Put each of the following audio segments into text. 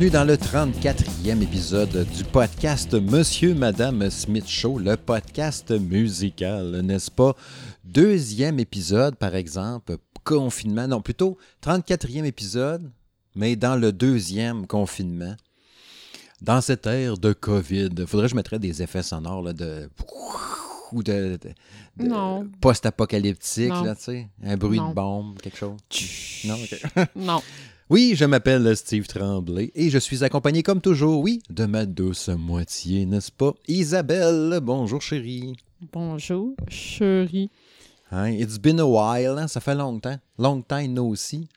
Bienvenue dans le 34e épisode du podcast Monsieur Madame Smith Show, le podcast musical, n'est-ce pas? Deuxième épisode, par exemple, confinement, non, plutôt 34e épisode, mais dans le deuxième confinement. Dans cette ère de COVID, faudrait que je mettrais des effets sonores là, de ou de, de- de Non. post-apocalyptique, tu sais, un bruit Non. de bombe, quelque chose. Non, ok. Non. Oui, je m'appelle Steve Tremblay et je suis accompagné comme toujours, oui, de ma douce moitié, n'est-ce pas? Isabelle, bonjour chérie. Bonjour, chérie. Hein, It's been a while, hein, ça fait longtemps. Long time no aussi.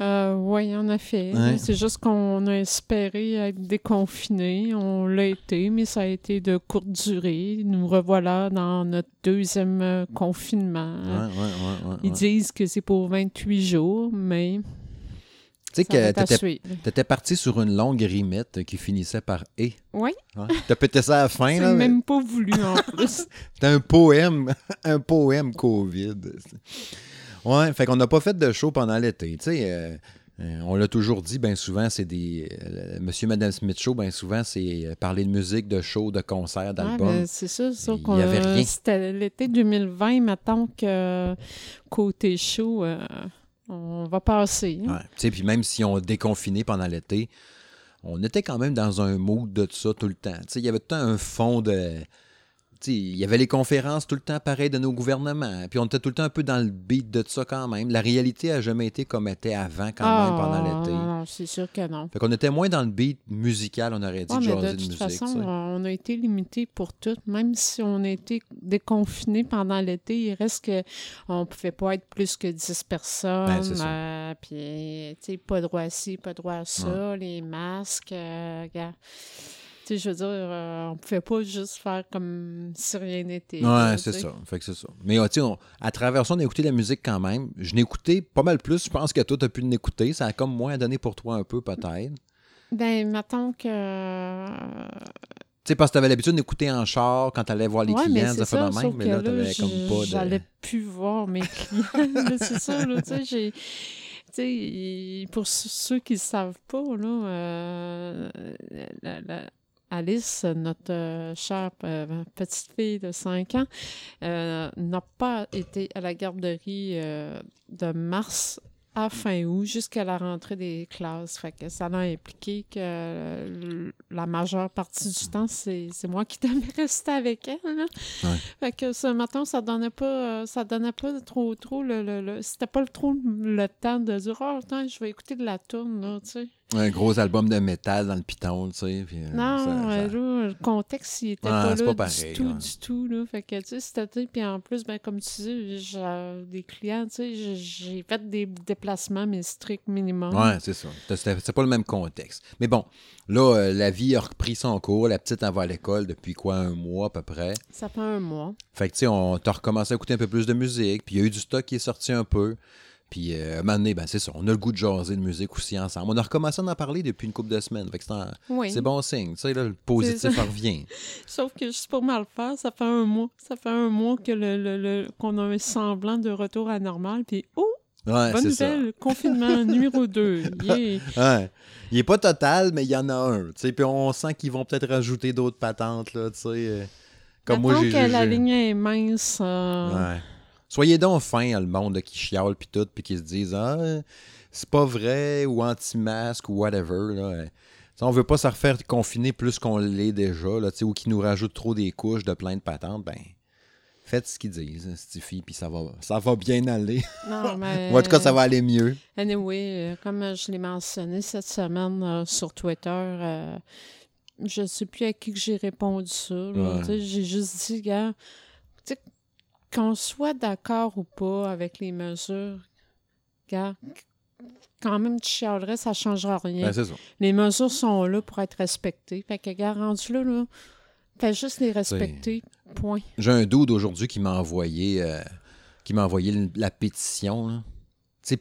Euh, oui, en effet. Ouais. C'est juste qu'on a espéré être déconfiné. On l'a été, mais ça a été de courte durée. Nous revoilà dans notre deuxième euh, confinement. Ouais, ouais, ouais, Ils disent que c'est pour 28 jours, mais Tu sais que t'étais, t'étais parti sur une longue rimette qui finissait par « et Oui, hein. T'as pété ça à la fin, là. même pas voulu en plus. C'était un poème, un poème COVID. Ouais, fait qu'on n'a pas fait de show pendant l'été. Tu sais, euh, euh, on l'a toujours dit, bien souvent, c'est des. euh, Monsieur, Madame Smith Show, bien souvent, c'est parler de musique, de show, de concerts, Ouais, d'albums. ben, c'est Il y qu'on avait rien. C'était l'été 2020, maintenant que côté show, euh, on va passer. puis même si on déconfiné pendant l'été, on était quand même dans un mood de ça tout le temps. Il y avait tout un fond de. Il y avait les conférences tout le temps pareil de nos gouvernements. Puis on était tout le temps un peu dans le beat de ça quand même. La réalité a jamais été comme elle était avant quand même Ah, pendant l'été. Non, c'est sûr que non. Fait qu'on était moins dans le beat musical, on aurait dit, mais jaser de de toute musique. façon, on a été limité pour tout. Même si on a été déconfiné pendant l'été, il reste que on pouvait pas être plus que 10 personnes. Ben, euh, puis, tu sais, pas droit à ci, pas droit à ça, les masques. euh, regarde. Tu sais, je veux dire, euh, on pouvait pas juste faire comme si rien n'était. Ouais, c'est ça. Fait que c'est ça. Mais euh, tu sais, à travers ça, on a écouté la musique quand même. Je n'ai écouté pas mal plus, je pense que toi, tu as pu l'écouter. Ça a comme moins donné pour toi un peu, peut-être. Ben, mettons que. Tu sais, parce que tu avais l'habitude d'écouter en char quand tu allais voir les Ouais, clients, c'est ça fait ça, de même, sauf mais là, tu avais j- comme pas de. J'allais plus voir mes clients. c'est ça, là, tu sais, j'ai... Tu sais, il- pour ceux- ceux qui ne savent pas, là, euh, la- la- Alice, notre euh, chère euh, petite fille de 5 ans, euh, n'a pas été à la garderie de mars à fin août jusqu'à la rentrée des classes. Fait que ça a impliqué que la majeure partie du temps, c'est c'est moi qui devais rester avec elle. là. Ouais. Fait que ce matin, ça donnait pas, ça donnait pas trop, trop le, le, le- c'était pas le- trop le temps de dire, oh, attends, je vais écouter de la tourne, là, tu sais. Un gros album de métal dans le piton, tu sais. puis, euh, Non, ça- ça- euh, là, le contexte, il était Ouais, pas c'est là pas du tout, du tout, là. Fait que, tu sais, été, puis en plus, ben, comme tu dis, j'ai des clients, tu sais, j'ai- fait des déplacements, mais strict minimum. Ouais, c'est ça. C'était c'était pas le même contexte. Mais bon, là, euh, la vie a repris son cours. La petite, elle va à l'école depuis quoi, un mois à peu près? Ça fait un mois. Fait que, tu sais, on t'a recommencé à écouter un peu plus de musique, puis il y a eu du stock qui est sorti un peu. Puis, euh, à un moment donné, ben, c'est ça, on a le goût de jaser de musique aussi ensemble. On a recommencé à en parler depuis une couple de semaines. Fait que c'est Oui. c'est bon signe. Tu sais, là, le positif revient. Sauf que juste pour mal faire, ça fait un mois. Ça fait un mois que le, le- le- qu'on a un semblant de retour à normal. Puis, oh, Ouais, bonne ça. nouvelle, confinement numéro 2. Yeah. Ouais. Il est pas total, mais il y en a un. Puis on sent qu'ils vont peut-être rajouter d'autres patentes, là, tu sais. euh, Comme moi, Mettons j'ai... que j'ai- la j'ai- ligne est mince. euh, Ouais. Soyez donc fin, le monde qui chiale puis tout, puis qui se disent Ah, c'est pas vrai, ou anti-masque, ou whatever. Là. On veut pas se refaire confiner plus qu'on l'est déjà, là, ou qui nous rajoutent trop des couches de plein de patentes. Ben, faites ce qu'ils disent, Stiffy, puis ça va, ça va bien aller. Non, mais... En tout cas, ça va aller mieux. Anyway, euh, comme je l'ai mentionné cette semaine euh, sur Twitter, euh, je ne sais plus à qui que j'ai répondu ça. Ouais. J'ai juste dit, gars, qu'on soit d'accord ou pas avec les mesures, gars, quand même, tu chialerais, ça ne changera rien. Ben, les mesures sont là pour être respectées. Fait que, gars, rendu là, là, fais juste les respecter. Point. J'ai un dude aujourd'hui qui m'a envoyé, euh, qui m'a envoyé la pétition, là.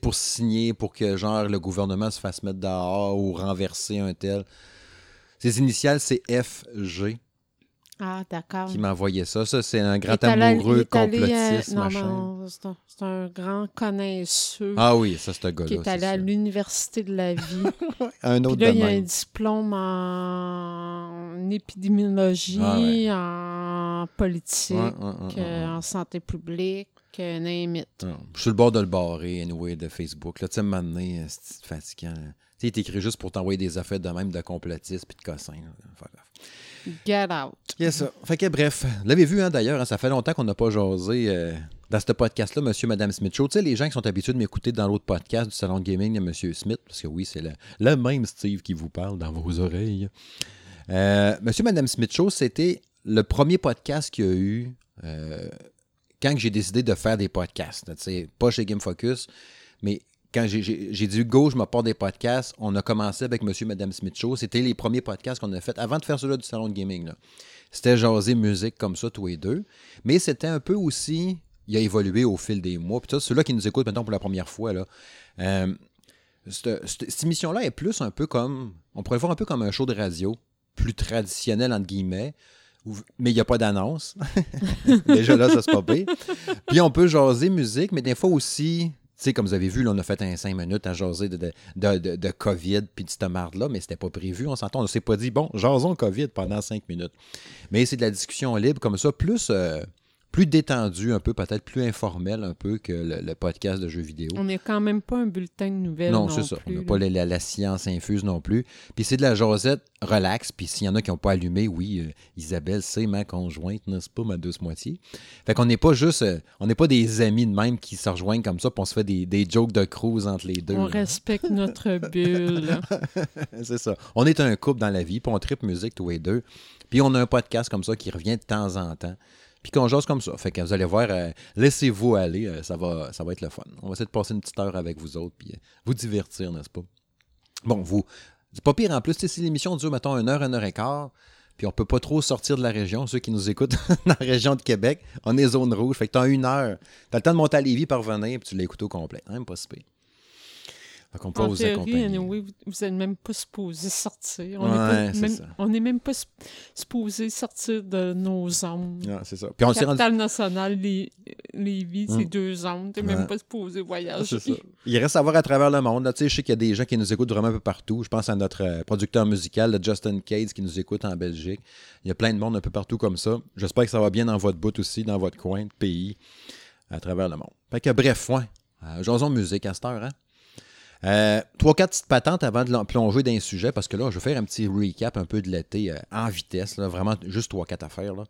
Pour signer, pour que, genre, le gouvernement se fasse mettre dehors ou renverser un tel. Ses initiales, c'est FG Ah, d'accord. qui m'a envoyé ça. Ça, c'est un grand est amoureux, est euh, complotiste, non, machin. non, c'est un, grand connaisseur Ah oui, ça, c'est un qui gars-là. est c'est allé à l'université de la vie. Un Puis autre là, de il y a un diplôme en épidémiologie, Ah ouais. en politique, Ouais, ouais, ouais, ouais. en santé publique, name it. Non, Je suis le bord de le barrer, anyway, de Facebook. Là, tu sais, maintenant, c'est fatigant. là. Tu sais, il t'écrit juste pour t'envoyer des affaires de même de complotistes puis de cossins. Get out. Yes, ça. Fait que bref, vous l'avez vu hein, d'ailleurs, hein, ça fait longtemps qu'on n'a pas jasé euh, dans ce podcast-là, Monsieur, Madame Smith Show. Tu sais, les gens qui sont habitués de m'écouter dans l'autre podcast du Salon de Gaming de Monsieur Smith, parce que oui, c'est le, le même Steve qui vous parle dans vos oreilles. Euh, Monsieur, Madame Smith Show, c'était le premier podcast qu'il y a eu euh, quand j'ai décidé de faire des podcasts. pas chez Game Focus, mais quand j'ai- dit go, je me porte des podcasts, on a commencé avec Monsieur Madame Smith Show. C'était les premiers podcasts qu'on a fait avant de faire ceux-là du salon de gaming. C'était jaser musique comme ça, tous les deux. Mais c'était un peu aussi. Il a évolué au fil des mois. Puis ceux-là qui nous écoutent maintenant pour la première fois, là. euh, cette, cette- émission-là est plus un peu comme. On pourrait le voir un peu comme un show de radio, plus traditionnel, entre guillemets. mais il n'y a pas d'annonce. Déjà là, ça se pas. Puis on peut jaser musique, mais des fois aussi, sais, comme vous avez vu, là, on a fait un 5 minutes à jaser de, de, de, COVID puis de cette marde-là, mais c'était pas prévu. On s'entend, on ne s'est pas dit, bon, jasons COVID pendant 5 minutes. Mais c'est de la discussion libre comme ça, plus, euh, plus détendue un peu, peut-être plus informelle un peu que le, le podcast de jeux vidéo. On n'est quand même pas un bulletin de nouvelles. Non, Non, c'est ça. plus, on n'a pas la, la- la science infuse non plus. Puis c'est de la jasette relax. Puis s'il y en a qui n'ont pas allumé, oui, euh, Isabelle, c'est ma conjointe, n'est-ce pas, ma douce moitié? Fait qu'on n'est pas juste, euh, on n'est pas des amis de même qui se rejoignent comme ça, puis on se fait des, des jokes de cruise entre les deux. On là. respecte notre bulle. c'est ça. On est un couple dans la vie, puis on tripe musique tous les deux. Puis on a un podcast comme ça qui revient de temps en temps. Puis qu'on jase comme ça. Fait que vous allez voir, euh, laissez-vous aller, euh, ça, va, ça va être le fun. On va essayer de passer une petite heure avec vous autres, puis euh, vous divertir, n'est-ce pas? Bon, vous, c'est pas pire en plus. Si l'émission dure, mettons, une heure, une heure et quart, puis on peut pas trop sortir de la région, ceux qui nous écoutent dans la région de Québec, on est zone rouge. Fait que t'as une heure. T'as le temps de monter à Lévis, parvenir, puis tu l'écoutes au complet. Même pas si pire. Fait qu'on peut En vous théorie, accompagner. anyway, vous- n'êtes même pas supposé sortir. On n'est même, même pas sup- supposé sortir de nos zones. C'est ça. Puis on rendu nationale, les, Lévis, c'est Mm. deux zones. T'es Ouais. même pas supposé voyager. ça. Il reste à voir à travers le monde. Là. Tu Je sais qu'il y a des gens qui nous écoutent vraiment un peu partout. Je pense à notre euh, producteur musical, le Justin Cades, qui nous écoute en Belgique. Il y a plein de monde un peu partout comme ça. J'espère que ça va bien dans votre bout aussi, dans votre coin de pays, à travers le monde. Fait que bref, ouais. Euh, jason musique à cette heure, hein? Euh, trois, quatre petites patentes avant de l'en- plonger dans un sujet, parce que là, je vais faire un petit recap un peu de l'été euh, en vitesse, là, vraiment juste trois, quatre affaires. Là.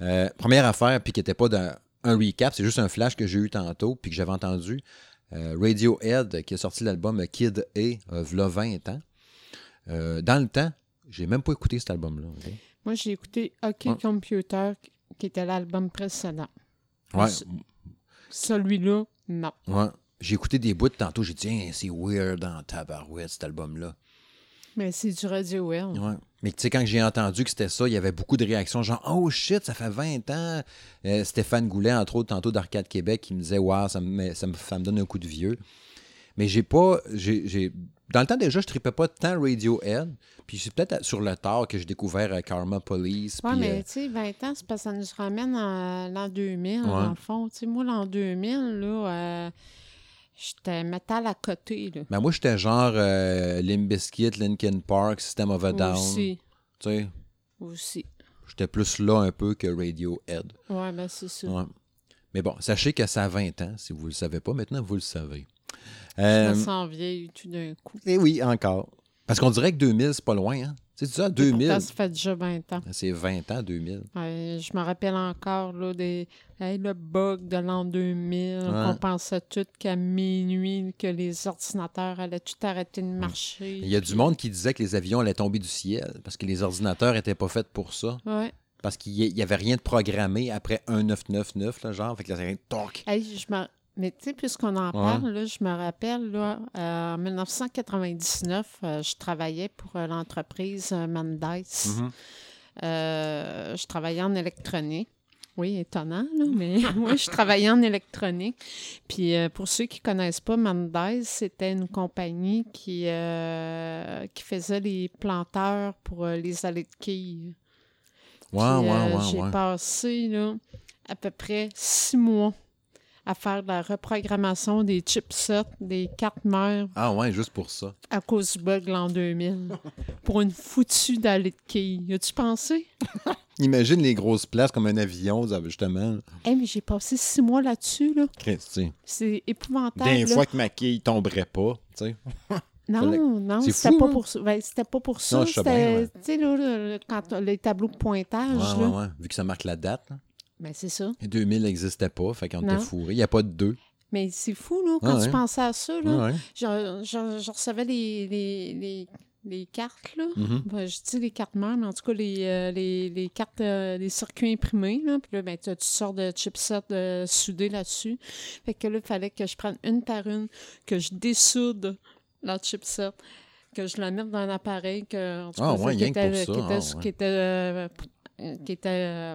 Euh, première affaire, puis qui n'était pas dans un recap, c'est juste un flash que j'ai eu tantôt, puis que j'avais entendu. Euh, Radiohead, qui a sorti l'album Kid A, euh, v'là 20 ans. Euh, dans le temps, j'ai même pas écouté cet album-là. Moi, j'ai écouté OK Ouais. Computer, qui était l'album précédent. Ouais, Celui-là, non. ouais. J'ai écouté des bouts de tantôt, j'ai dit, c'est weird en tabarouette, cet album-là. Mais c'est du Radiohead. Ouais. Mais tu sais, quand j'ai entendu que c'était ça, il y avait beaucoup de réactions, genre Oh shit, ça fait 20 ans. Euh, Stéphane Goulet, entre autres, tantôt d'Arcade Québec, qui me disait Waouh, ça me, ça, me, ça me donne un coup de vieux. Mais j'ai pas. j'ai Dans le temps déjà, je tripais pas tant Radiohead. Puis c'est peut-être sur le tard que j'ai découvert euh, Karma Police. Ouais, mais euh, tu sais, 20 ans, c'est parce que ça nous ramène à l'an 2000, Ouais. dans le fond. Tu sais, moi, l'an 2000, là, euh, j'étais métal à côté, là. ben, moi, j'étais genre euh, Limp Bizkit, Linkin Park, System of a Down. Aussi. Tu sais, Aussi. j'étais plus là un peu que Radiohead. Ouais, ben c'est ça. Ouais. Mais bon, sachez que ça a 20 ans, si vous ne le savez pas. Maintenant, vous le savez. Je Euh, me sens vieille tout d'un coup. Eh oui, encore. Parce qu'on dirait que 2000, c'est pas loin. Hein? Sais, ça, Et 2000, pourtant, ça fait déjà 20 ans. c'est 20 ans, 2000. Ouais, je me rappelle encore là, des, hey, le bug de l'an 2000. Ouais. On pensait tout qu'à minuit, que les ordinateurs allaient tout arrêter de marcher. Il y a du monde qui disait que les avions allaient tomber du ciel parce que les ordinateurs n'étaient pas faits pour ça. Parce qu'il n'y avait rien de programmé après un 999, là, genre. Fait que là, c'est rien de toc. Hey, je me- Mais tu sais, puisqu'on en parle, là, je me rappelle, là, euh, en 1999, euh, je travaillais pour euh, l'entreprise Mendes. Mhm. je travaillais en électronique. Oui, étonnant, là, mais oui, je travaillais en électronique. Puis pour ceux qui ne connaissent pas, Mendes, c'était une compagnie qui, qui faisait les planteurs pour les allées de quilles. Wow, wow, wow, J'ai passé là, à peu près six mois à faire de la reprogrammation des chipsets, des cartes mères. Ah ouais, juste pour ça. À cause du bug l'an 2000. pour une foutue d'allée de quilles. As-tu pensé? Imagine les grosses places comme un avion, justement. Eh, mais j'ai passé six mois là-dessus, là. C'est épouvantable. Des fois que ma quille tomberait pas, tu sais. Non, non, c'était pas, hein? pour ça. Ben, c'était pas pour ça. C'était, tu sais, là, quand les tableaux de pointage. Ouais, là. Ouais, Vu que ça marque la date. Là. Ben, c'est ça. Et 2000 n'existait pas, fait qu'on était fourré. Il n'y a pas de deux. Mais c'est fou, là, quand tu pensais à ça. Là, je, je, recevais les, les, les, les cartes, là. Mm-hmm. Ben, je dis les cartes mères, mais en tout cas, les, euh, les, les cartes, euh, les circuits imprimés. Là. Puis là, ben, tu, tu sors de chipset euh, soudé là-dessus. Fait que là, il fallait que je prenne une par une, que je dessoude la chipset que je la mette dans un appareil que, en tout ah, ouais, qui, était, qui, était, qui était, qui était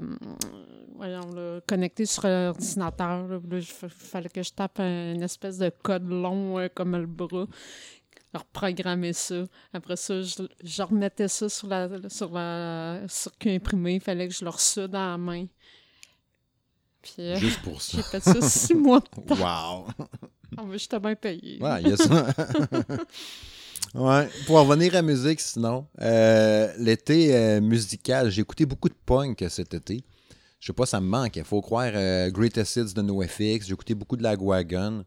voyons, connecté sur l'ordinateur. Il fallait que je tape une espèce de code long euh, comme le bras. Reprogrammer ça. Après ça, je, remettais ça sur la sur la circuit imprimé. Il fallait que je le reçois dans la main. Puis, euh, Juste pour ça. J'ai fait ça six mois de temps. Wow! Ah, mais j'étais bien payé. Ouais, il y a ça. ouais. Pour revenir à la musique, sinon, euh, l'été musical, j'ai écouté beaucoup de punk cet été. Je sais pas, ça me manque. Il faut croire euh, Greatest Hits de NoFX. J'ai écouté beaucoup de la Wagon.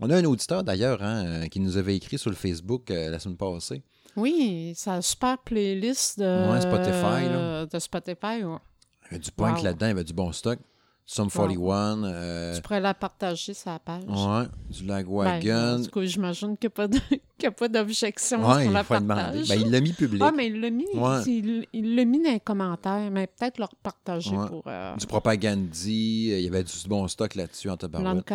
On a un auditeur d'ailleurs hein, euh, qui nous avait écrit sur le Facebook euh, la semaine passée. Oui, une super playlist de Spotify. Là. De Spotify, Il y avait du punk là-dedans, il y avait du bon stock. Sum 41. Euh... Tu pourrais la partager sur la page. Ouais, du Lagwagon. Ben, du coup, j'imagine qu'il n'y a pas d'objection ouais, sur la Demander. Ben, il l'a mis public. Ah, mais il l'a mis, il, l'a mis dans les commentaires, mais peut-être le repartager pour... Euh... Du propagandie, il y avait du bon stock là-dessus en tabarouette.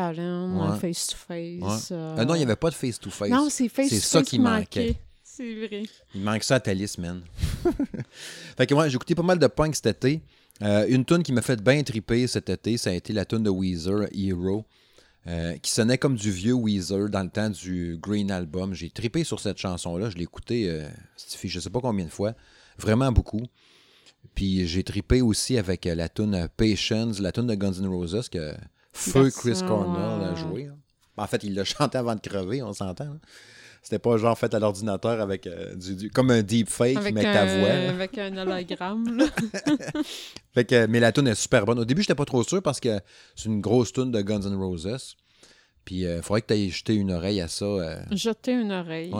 Face-to-face. Euh... Euh, non, il n'y avait pas de face-to-face. Non, c'est face-to-face C'est ça qui manquait. C'est vrai. Il manque ça à Thalys, man. fait que moi, j'ai écouté pas mal de punk cet été. Euh, une tune qui m'a fait bien triper cet été, ça a été la tune de Weezer, Hero, euh, qui sonnait comme du vieux Weezer dans le temps du Green Album. J'ai tripé sur cette chanson-là. Je l'ai écoutée, euh, je ne sais pas combien de fois, vraiment beaucoup. Puis j'ai tripé aussi avec la tune Patience, la tune de Guns N' Roses que Feu Chris Cornell a joué. Hein. En fait, il l'a chanté avant de crever, on s'entend. Hein. C'était pas genre fait à l'ordinateur avec euh, du, comme un deep fake, avec mais ta voix. Avec un hologramme. fait que, mais la tune est super bonne. Au début, j'étais pas trop sûr parce que c'est une grosse tune de Guns N' Roses. Puis il euh, faudrait que tu aies jeté une oreille à ça. Euh... Jeter une oreille.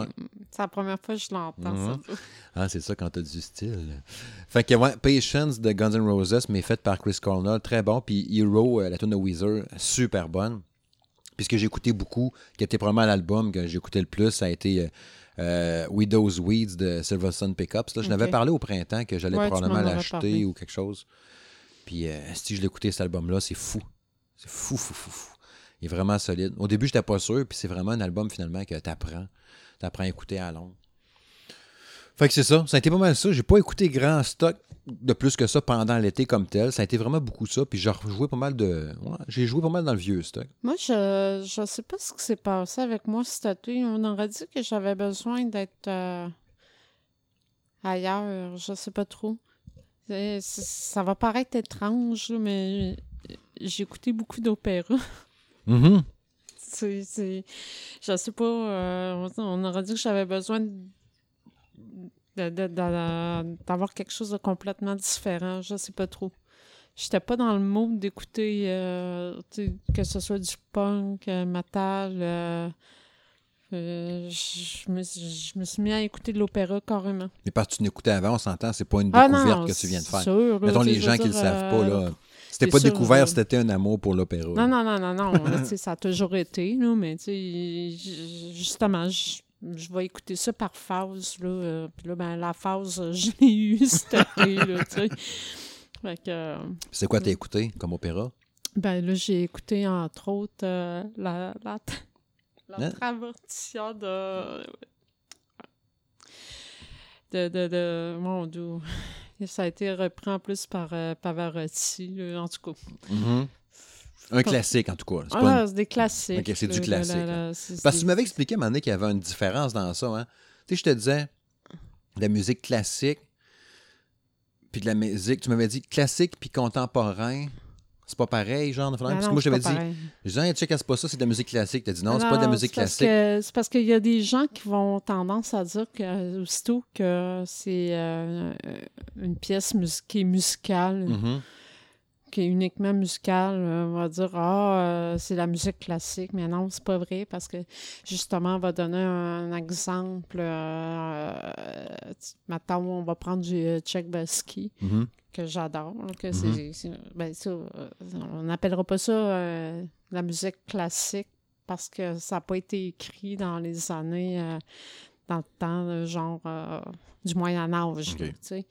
C'est la première fois que je l'entends, ça. Mhm. Ah, c'est ça quand t'as du style. Fait que, ouais, Patience de Guns N' Roses, mais faite par Chris Cornell, très bon. Puis Hero, euh, la tune de Weezer, super bonne. Puis ce que j'ai écouté beaucoup, qui était probablement l'album que j'ai écouté le plus, ça a été euh, Widow's Weeds de Silverstone Pickups. Là, je n'avais parlé au printemps que j'allais probablement l'acheter ou quelque chose. Puis euh, si je l'écoutais cet album-là, c'est fou. C'est fou, fou, fou, fou. Il est vraiment solide. Au début, j'étais pas sûr, puis c'est vraiment un album finalement que tu apprends. Tu apprends à écouter à long. Fait que c'est ça. Ça a été pas mal ça. J'ai pas écouté grand stock de plus que ça pendant l'été comme tel. Ça a été vraiment beaucoup ça. Puis j'ai joué pas mal de. j'ai joué pas mal dans le vieux stock. Moi, je je sais pas ce qui s'est passé avec moi cet été. On aurait dit que j'avais besoin d'être euh, ailleurs. Je sais pas trop. Ça va paraître étrange, mais j'ai écouté beaucoup d'opéra. Mm-hmm. je sais pas. Euh, on aurait dit que j'avais besoin de d'avoir quelque chose de complètement différent. Je sais pas trop. J'étais pas dans le mood d'écouter euh, que ce soit du punk, euh, metal. Euh, je, me, je, me, suis mis à écouter de l'opéra carrément. Mais parce que tu n'écoutais avant, on s'entend, c'est pas une ah découverte que tu viens de faire. Sûr, Mettons les gens qui ne le savent pas, là. C'était pas découvert, c'était un amour pour l'opéra. Non, non, non, non, non. ça a toujours été, là, mais justement, je je vais écouter ça par phase. Là, euh, puis là, ben, la phase, je l'ai eue cet été. là, tu sais. Euh, c'est quoi t'as écouté comme opéra? Ben là, j'ai écouté entre autres euh, la, la, la Hein? de, de, de, de. Mon Dieu. Ça a été repris en plus par euh, Pavarotti, là, en tout cas. Mhm. Un classique, en tout cas. C'est Ah, une- c'est des classiques. C'est du classique, c'est- Parce que tu m'avais expliqué à un moment donné qu'il y avait une différence dans ça. Hein? Tu sais, je te disais, la musique classique, puis de la musique, tu m'avais dit classique puis contemporain, c'est pas pareil, genre, de Ah parce que moi, pas dit, pareil. je disais, hey, check, c'est pas ça, c'est de la musique classique? T'as dit non, c'est pas de la musique c'est classique. que- C'est parce qu'il y a des gens qui vont tendance à dire que, aussitôt que c'est euh, une pièce mus- qui est musicale, Mhm. Qui est uniquement musicale, euh, on va dire Ah, euh, c'est la musique classique. Mais non, c'est pas vrai parce que justement, on va donner un, exemple. Euh, mettons, on va prendre du Tchaïkovski, Mhm. que j'adore. Que Mhm. c'est- ben, on n'appellera pas ça euh, la musique classique parce que ça n'a pas été écrit dans les années, euh, dans le temps, genre euh, du Moyen Âge. Ok.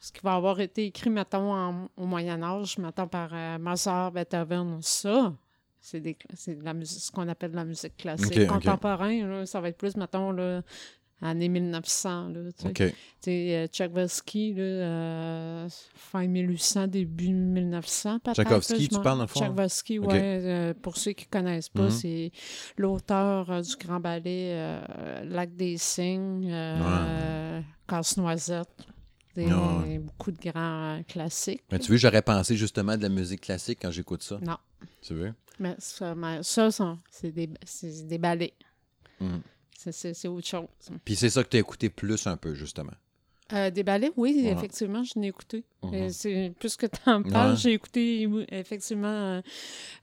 Ce qui va avoir été écrit, mettons, en- au Moyen Âge, mettons, par euh, Mozart, Beethoven, ça, c'est de la musique, ce qu'on appelle de la musique classique. Ok, ok. Contemporain, là, ça va être plus, mettons, là, années 1900, là, tu sais. Euh, Tchaïkovski, là, euh, fin 1800, début 1900, peut-être. Je tu parles, dans le fond? Ok. oui. pour ceux qui ne connaissent pas, Mhm. c'est l'auteur euh, du grand ballet euh, Lac des Cygnes, euh, Casse-Noisette. Des- Ah. Beaucoup de grands classiques. Mais tu veux, j'aurais pensé justement de la musique classique quand j'écoute ça. Non. Tu veux? Mais ça, mais ça, c'est des, c'est des ballets. Mhm. C'est- autre chose. Puis c'est ça que tu as écouté plus un peu, justement. Euh, des ballets, oui, Ouais. effectivement, je l'ai écouté. Euh, c'est- Plus que tu en parles, Ouais. j'ai écouté effectivement euh,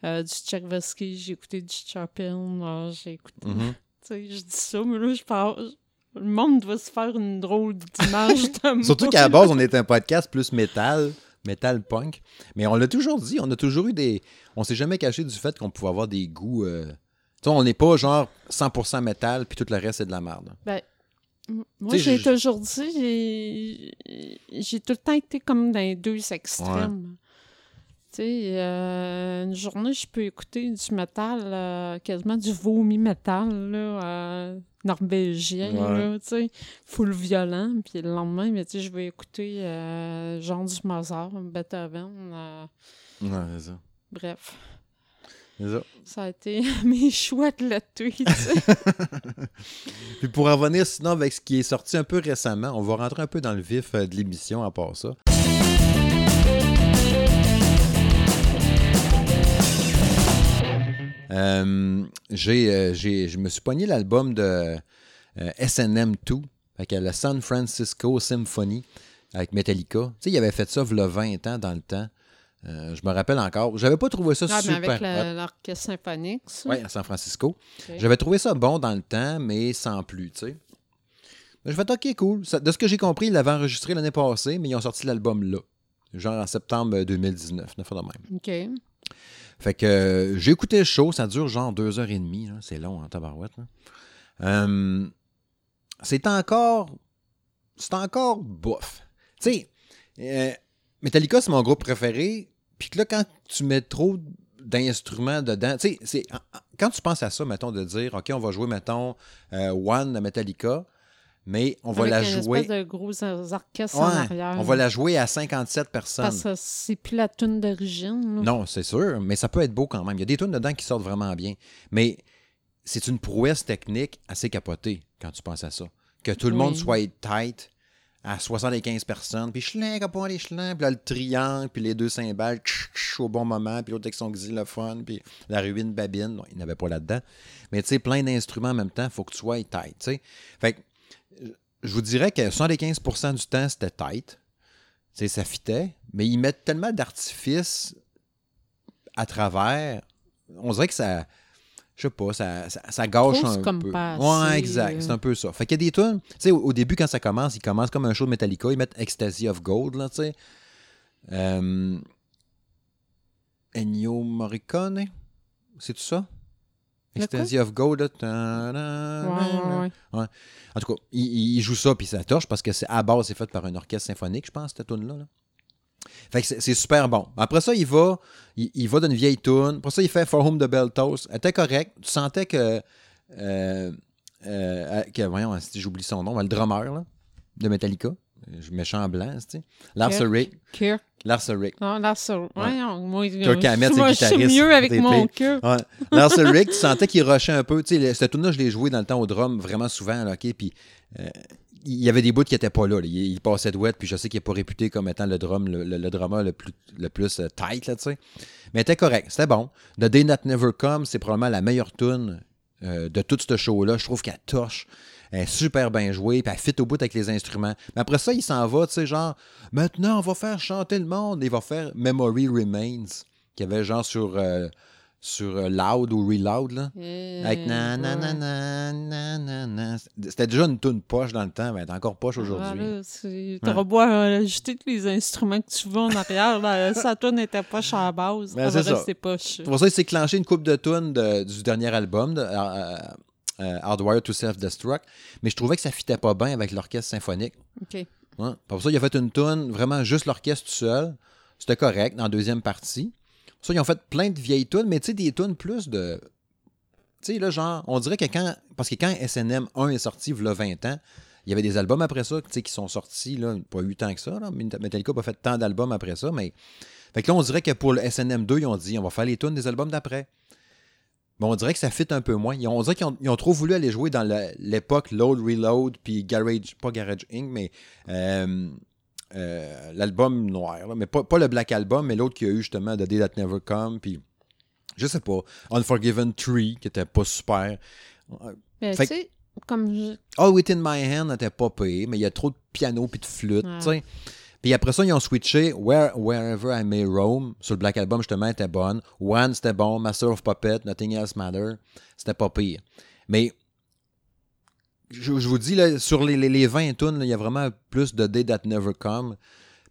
euh, du Tchaïkovski, j'ai écouté du Chopin, j'ai écouté. Mhm. Tu sais, je dis ça, mais là, je parle. Le monde doit se faire une drôle d'image. Surtout qu'à la base, on est un podcast plus métal, métal punk. Mais on l'a toujours dit, on a toujours eu des. On s'est jamais caché du fait qu'on pouvait avoir des goûts. euh, Tu sais, on n'est pas genre 100% métal, puis tout le reste, c'est de la merde. M- Moi, j'ai toujours dit, j'ai- tout le temps été comme dans les deux extrêmes. Euh, une journée, je peux écouter du métal, euh, quasiment du vomi métal, là, euh, norvégien, Ouais. là, tu sais, full violent. Puis le lendemain, mais, tu je vais écouter euh, genre du Mozart, Beethoven, euh, Ouais, c'est ça. bref. Ça. Ça a été mes choix de tu sais. Puis pour en revenir sinon avec ce qui est sorti un peu récemment, on va rentrer un peu dans le vif de l'émission à part ça. Euh, j'ai, euh, j'ai- je me suis pogné l'album de euh, SNM2, avec le San Francisco Symphony, avec Metallica. Tu sais, il avait fait ça a 20 ans dans le temps. Euh, je me rappelle encore. J'avais pas trouvé ça Ah, mais super. avec l'orchestre symphonique. Oui, à San Francisco. J'avais trouvé ça bon dans le temps, mais sans plus, tu sais. Je fais OK, cool. Ça- de ce que j'ai compris, ils l'avaient enregistré l'année passée, mais ils ont sorti l'album là. Genre en septembre 2019, neuf fois de même. OK. Fait que euh, j'ai écouté le show, ça dure genre deux heures et demie, c'est long en tabarouette. là. Euh, c'est encore. C'est encore bof. Tu sais, euh, Metallica, c'est mon groupe préféré. Puis que là, quand tu mets trop d'instruments dedans, tu sais, quand tu penses à ça, mettons, de dire, OK, on va jouer, mettons, One Metallica, mais on va la une jouer. de gros or- orchestre en Ouais, arrière. on va la jouer à 57 personnes. Parce que c'est plus la tune d'origine. Non, c'est sûr, mais ça peut être beau quand même. Il y a des tunes dedans qui sortent vraiment bien. Mais c'est une prouesse technique assez capotée quand tu penses à ça. Que tout le monde soit tight à 75 personnes, puis chlin, pas les chlins, puis là, le triangle, puis les deux cymbales tch, tch, au bon moment, puis l'autre avec son xylophone, puis la ruine babine. Non, il avait pas là-dedans. Mais tu sais, plein d'instruments en même temps, il faut que tu sois tight. tu sais. Fait que, je vous dirais que 75% du temps, c'était sais, ça fitait, mais ils mettent tellement d'artifices à travers. On dirait que ça. Je sais pas, ça, ça, ça gâche un comme peu. pas ouais, assez, exact. euh. C'est un peu ça. Fait qu'il y a des tunes. Tu sais, au, au début, quand ça commence, ils commencent comme un show de Metallica. Ils mettent Ecstasy of Gold, là, tu sais. Euh, Ennio Morricone, c'est tout ça? Ecstasy of Gold. là, ta-da, Ouais, ouais, ouais. en tout cas, il, il joue ça puis ça torche parce que c'est à base c'est fait par un orchestre symphonique, je pense, cette tune là. Fait que c'est super bon. Après ça, il va, il, il va d'une vieille tune. Après ça, il fait For Whom the Bell Toast. Elle était correct. Tu sentais que. euh, euh, que voyons, si j'oublie son nom, le drummer là, de Metallica. Je méchant en blanc, tu sais. Lars Kirk. Ulrich. Kirk. Lars Ulrich. Non, là, ça. Ouais, moi, Hammett, moi, je suis mieux avec mon cœur. Ouais. Lars Ulrich, tu sentais qu'il rushait un peu. Tu sais, cette tune là je l'ai joué dans le temps au drum vraiment souvent, là? Puis euh, il y avait des bouts qui n'étaient pas là, là. Il, il passait de wet, puis je sais qu'il n'est pas réputé comme étant le drum, le, le, le drummer le plus, le plus euh, tight, là, tu sais. Mais il était correct, c'était bon. The Day That Never Comes, c'est probablement la meilleure tune euh, de tout ce show-là. Je trouve qu'elle torche. Elle est super bien jouée, puis elle fit au bout avec les instruments. Mais après ça, il s'en va, tu sais, genre, maintenant, on va faire chanter le monde. Il va faire Memory Remains, qui avait genre sur, euh, sur euh, Loud ou Reloud, là. Euh, Avec na na na na na na na. C'était déjà une tune poche dans le temps, mais elle est encore poche aujourd'hui. Tu auras beau ajouter tous les instruments que tu veux en arrière. Là, sa tourne n'était pas à la base. Ben, c'est ça. poche. C'est pour ça qu'il s'est clenché une coupe de tunes de- du dernier album, de, euh, euh, Hardwire to Self-Destruct, mais je trouvais que ça fitait pas bien avec l'orchestre symphonique. OK. Ouais. Pour ça, il a fait une tune, vraiment juste l'orchestre tout seul. C'était correct dans la deuxième partie. Pour ça, ils ont fait plein de vieilles tunes, mais tu sais, des tunes plus de. Tu sais, là, genre, on dirait que quand. Parce que quand SNM 1 est sorti, il y a 20 ans, il y avait des albums après ça, tu sais, qui sont sortis, là, pas 8 ans que ça, là. Metallica n'a pas fait tant d'albums après ça, mais. Fait que là, on dirait que pour le SNM 2, ils ont dit, on va faire les tunes des albums d'après. Mais on dirait que ça fit un peu moins. Ils ont- on dirait qu'ils ont, ils ont trop voulu aller jouer dans l'époque Load Reload, puis Garage, pas Garage Inc., mais euh, euh, l'album noir. là. Mais pas, pas le Black Album, mais l'autre qu'il y a eu justement, The Day That Never Come, puis je sais pas, Unforgiven 3, qui était pas super. Mais Fait tu sais, comme je- All Within My Hand n'était pas payé, mais il y a trop de piano puis de flûte, Ouais. tu sais. Puis après ça, ils ont switché Where, Wherever I May Roam. Sur le Black Album, justement, était bonne. One, c'était bon. Master of Puppet, Nothing Else Matter. C'était pas pire. Mais je, vous dis, là, sur les, les, les 20 tunes, il y a vraiment plus de Day That Never Come.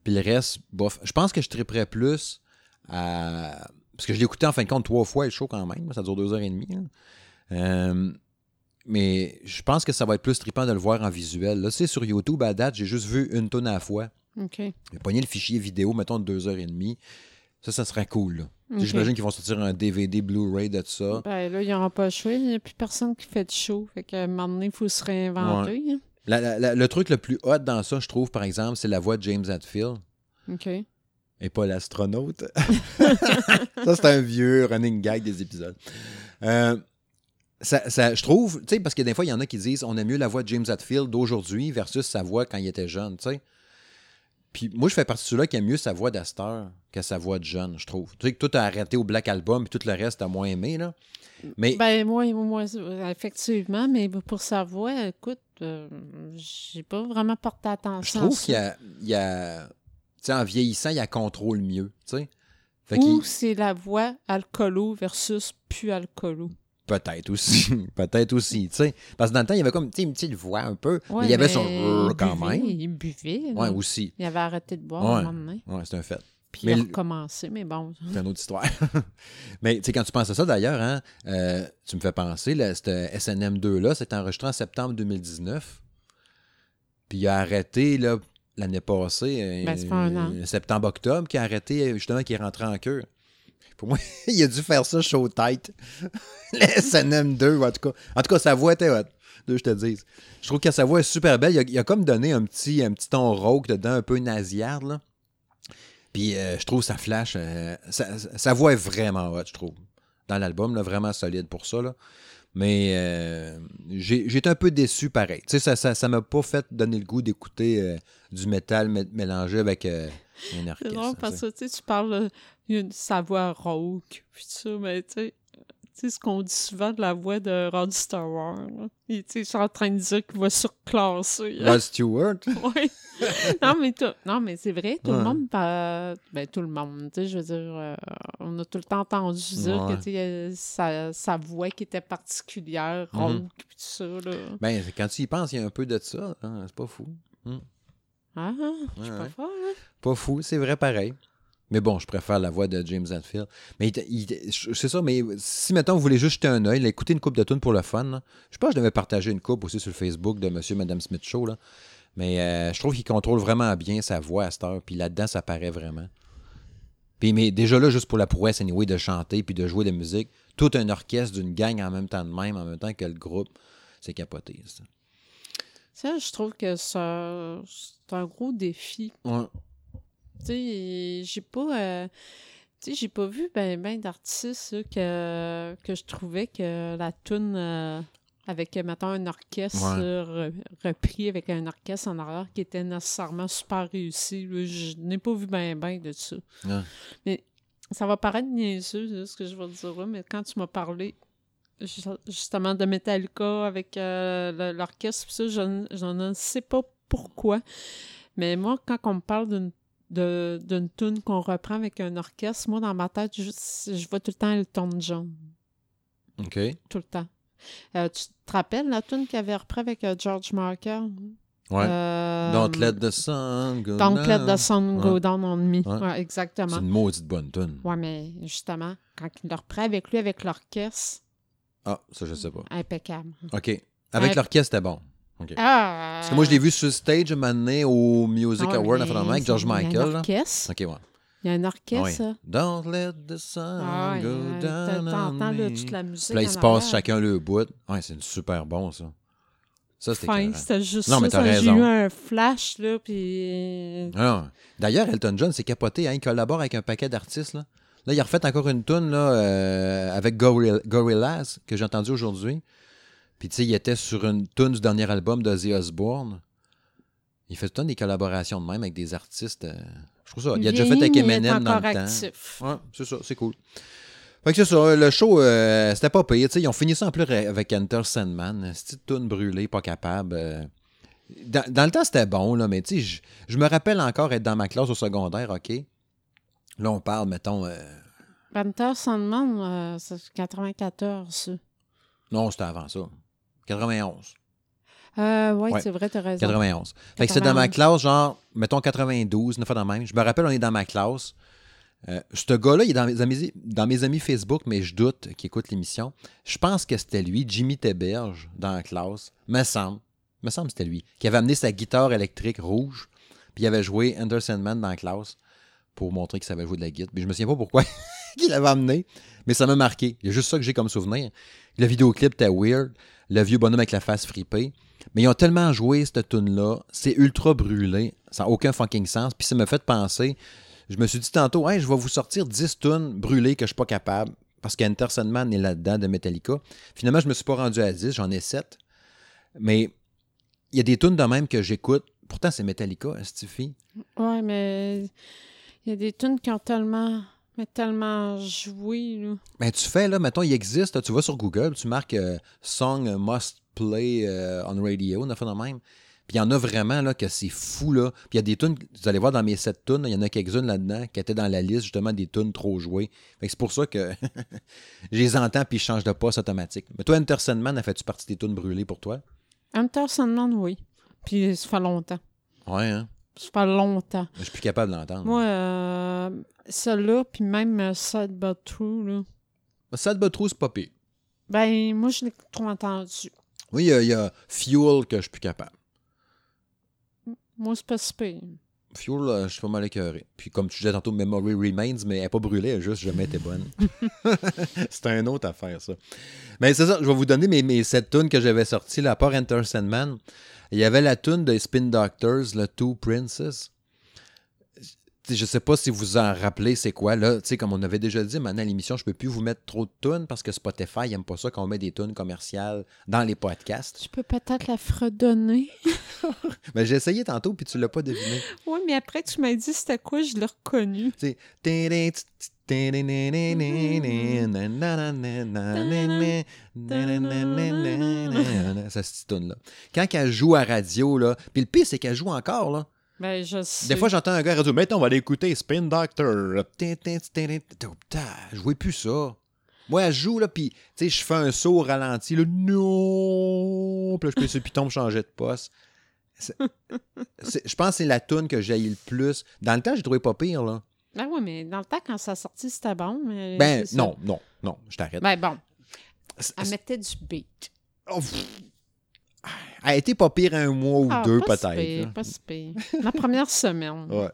Puis le reste, bof. Je pense que je triperais plus à. Parce que je l'ai écouté en fin de compte trois fois le show quand même. Ça dure deux heures et demie. Euh, mais je pense que ça va être plus trippant de le voir en visuel. Là, c'est sur YouTube, à date, j'ai juste vu une tonne à la fois. OK. J'ai pogné le fichier vidéo, mettons, de deux heures et demie. Ça, ça serait cool. J'imagine qu'ils vont sortir un DVD Blu-ray de ça. Ben là, il n'y aura pas le choix. Il n'y a plus personne qui fait de show. Fait qu'à un moment donné, il faut se réinventer. hein. La- la- la- le truc le plus hot dans ça, je trouve, par exemple, c'est la voix de James Hetfield OK. et pas l'astronaute. ça, c'est un vieux running gag des épisodes. Euh, ça, ça- je trouve, tu sais, parce que des fois, il y en a qui disent on aime mieux la voix de James Hetfield d'aujourd'hui versus sa voix quand il était jeune, tu sais. Puis moi, je fais partie de ceux-là qui aiment mieux sa voix d'Astor que sa voix de jeune, je trouve. Tu sais, que tout a arrêté au Black Album et tout le reste a moins aimé, là. Mais Ben, moi, moi, effectivement, mais pour sa voix, écoute, euh, j'ai pas vraiment porté je attention trouve à qu'il y a. il y a- tu sais, en vieillissant, il y a contrôle mieux, tu sais. Ou c'est la voix alcoolo versus plus alcoolo. Peut-être aussi. Peut-être aussi, tu sais. Parce que dans le temps, il y avait comme, une petite voix un peu. mais il y avait son il quand buvait, même. Il buvait. Ouais, aussi. Il avait arrêté de boire Ouais. un moment donné. Ouais, c'est un fait. Puis Mais il a recommencé, mais bon. C'est une autre histoire. Mais tu sais, quand tu penses à ça d'ailleurs, hein, euh, tu me fais penser, là, cette SNM2-là, c'est enregistré en septembre 2019. Puis il a arrêté là, l'année passée, euh, Ben, an. septembre-octobre, qui a arrêté euh, justement, qui est rentré en queue. Pour moi, il a dû faire ça show tête. Le SNM2, ou en tout cas. En tout cas, sa voix était hot. Deux, je te dis. Je trouve que sa voix est super belle. Il a, a comme donné un petit, un petit ton rauque dedans, un peu nasillarde, là. Puis euh, je trouve ça flash. euh, sa, voix est vraiment hot, je trouve. Dans l'album, là, vraiment solide pour ça. Là. Mais euh, été un peu déçu pareil. Tu sais, ça ça m'a pas fait donner le goût d'écouter euh, du métal mé- mélangé avec un C'est orchestre. drôle tu parce que tu parles euh, il y a une- sa voix rauque, puis tout ça, mais tu sais, sais, ce qu'on dit souvent de la voix de Rod Stewart. Il, tu sais, ils sont en train de dire qu'il va surclasser. Rod Stewart? Ouais. non, mais, tout- non, mais c'est vrai, tout Ouais. le monde, pa- ben, tout le monde, tu sais, je veux dire, euh, on a tout le temps entendu dire Ouais. que, tu sais, euh, sa, sa voix qui était particulière, Mhm. rauque, puis tout ça, là. Ben, quand tu y penses, il y a un peu de ça. hein, c'est pas fou. Ah, je suis Ouais, pas ouais. folle, hein? Pas fou, c'est vrai pareil. Mais bon, je préfère la voix de James Hetfield. Mais je- c'est ça, mais si maintenant vous voulez juste jeter un œil, écouter une coupe de tunes pour le fun, là, je pense que je devais partager une coupe aussi sur le Facebook de Monsieur et Madame Smith Show. Là. Mais euh, je trouve qu'il contrôle vraiment bien sa voix à cette heure. Puis là-dedans, ça paraît vraiment. Puis, mais déjà là, juste pour la prouesse, anyway, de chanter puis de jouer de la musique, tout un orchestre d'une gang en même temps de même, en même temps que le groupe, c'est capoté, ça. Ça, je trouve que ça- c'est un gros défi. Ouais. Tu sais, j'ai pas. euh, tu sais, j'ai pas vu ben, ben d'artistes que, que je trouvais que la tune euh, avec, mettons, un orchestre Ouais. là, re- repris avec un orchestre en arrière qui était nécessairement super réussi. là. Je n'ai pas vu ben ben de ça. Ouais. Mais ça va paraître niaiseux, là, ce que je vais te dire là, mais quand tu m'as parlé justement de Metallica avec euh, l'orchestre, ça, je, ne sais pas pourquoi. Mais moi, quand on me parle d'une d'une tune qu'on reprend avec un orchestre, moi, dans ma tête, je, je vois tout le temps Elton John. OK. Tout le temps. Euh, tu te rappelles la tune qu'il avait repris avec euh, George Michael? Ouais. Euh, Don't let the sun go Don't let down. the sun go Ouais. down on me. Ouais. Ouais, exactement. C'est une maudite bonne tune. Ouais, mais justement, quand il le reprend avec lui, avec l'orchestre, Ah, ça, je sais pas. impeccable. OK. Avec l'orchestre, c'était bon. Ah! Parce que moi, je l'ai vu sur stage un moment donné au Music Ah Award, avec George Il y a Michael. un là. orchestre. OK, ouais. Il y a un orchestre. Ça. Don't let the sun Ah go euh, down T'entends toute la musique. Puis là, ils se passent chacun le bout. Ouais, c'est super bon, ça. Ça, c'était c'était juste Non, mais ça. J'ai eu un flash, là, puis... Ah. D'ailleurs, Elton John, c'est capoté. Hein? Il collabore avec un paquet d'artistes. Là. Là, il a refait encore une tune là, euh, avec Gorilla- Gorillaz que j'ai entendu aujourd'hui. Puis, tu sais, il était sur une tune du dernier album d'Ozzy Osbourne. Il fait tout le temps des collaborations de même avec des artistes. euh, Je trouve ça. Il a déjà fait avec Eminem dans le temps. Ouais, c'est ça, c'est cool. Fait que c'est ça, le show, euh, c'était pas payé. Ils ont fini ça en plus avec Enter Sandman. Cette tune brûlée, pas capable. euh. Dans, dans le temps, c'était bon, là, mais tu sais, je- je me rappelle encore être dans ma classe au secondaire, OK? Là, on parle, mettons. euh, Panther Sandman, euh, c'est 94, ça. non, c'était avant ça. 91. Euh, ouais, Ouais. c'est vrai, t'as raison. 91. Fait que c'est dans ma 91. classe, genre, mettons 92, une fois dans même. Je me rappelle, on est dans ma classe. Euh, ce gars-là, il est dans mes, amis, dans mes amis Facebook, mais je doute qu'il écoute l'émission. Je pense que c'était lui, Jimmy Teberge, dans la classe. Me semble. Me semble que c'était lui. Qui avait amené sa guitare électrique rouge. Puis il avait joué Ender Sandman dans la classe pour montrer qu'il savait jouer de la guitare. Puis je me souviens pas pourquoi il l'avait amené, mais ça m'a marqué. Il y a juste ça que j'ai comme souvenir. Le vidéoclip était weird. Le vieux bonhomme avec la face fripée. Mais ils ont tellement joué cette tune-là. C'est ultra brûlé. Ça n'a aucun fucking sens. Puis ça m'a fait penser. Je me suis dit tantôt, hey, je vais vous sortir 10 tunes brûlées que je suis pas capable. Parce qu'Enter Sandman est là-dedans de Metallica. Finalement, je me suis pas rendu à 10, j'en ai 7. Mais il y a des tunes de même que j'écoute. Pourtant, c'est Metallica, Stiffy. Ouais, mais il y a des tunes qui ont tellement, mais tellement joué, là. Ben, tu fais, là, mettons, il existe, tu vas sur Google, tu marques euh, Song Must Play euh, on Radio, on a fait de même. Puis il y en a vraiment, là, que c'est fou, là. Puis il y a des tunes, vous allez voir dans mes sept tunes, il y en a quelques-unes là-dedans qui étaient dans la liste, justement, des tunes trop jouées. Fait que c'est pour ça que je les entends puis je change de poste automatique. Mais toi, Enter Sandman, a fait-tu partie des tunes brûlées pour toi? Hunter Sandman, oui. Puis ça fait longtemps. Ouais, hein? Fait longtemps. Je suis plus capable d'entendre. Moi, euh, celle-là, puis même euh, Sad But True, là. Sad But True, c'est pas pire. Ben, moi, je l'ai trop entendu. Oui, il y, a- il y a Fuel que je suis plus capable. Moi, c'est pas si pire. Fuel, euh, je suis pas mal écœuré. Puis comme tu disais tantôt, Memory Remains, mais elle n'est pas brûlée, elle juste jamais été bonne. c'est un autre affaire, ça. Mais c'est ça, je vais vous donner mes, mes sept tunes que j'avais sorties, là, à part Enter Sandman. Il y avait la tune de Spin Doctors, le Two Princess. Je sais pas si vous en rappelez c'est quoi. Là, tu sais, comme on avait déjà dit, maintenant à l'émission, je peux plus vous mettre trop de tunes parce que Spotify n'aime pas ça qu'on met des tunes commerciales dans les podcasts. Tu peux peut-être la fredonner. Mais j'ai essayé tantôt puis tu l'as pas deviné. Oui, mais après, tu m'as dit c'était quoi, je l'ai reconnu. Tu sais, ça cette tune là. Quand elle joue à radio là, puis le pire c'est qu'elle joue encore là. Ben, je sais. Des fois j'entends un gars à radio, maintenant on va aller écouter Spin Doctor. Je vois plus ça. Moi elle joue là, puis tu sais je fais un saut au ralenti là, non, puis là je peux sur piton changer de poste. Je pense que c'est la tune que j'ai le plus. Dans le temps, j'ai trouvé pas pire là. Ben oui, mais dans le temps, quand ça sortit, c'était bon. Mais Ben non, non, non, je t'arrête. Ben bon, elle mettait du beat. Oh, pff. a été pas pire un mois ou Ah, deux, peut-être. là. Pas si pire. La première semaine. Ouais.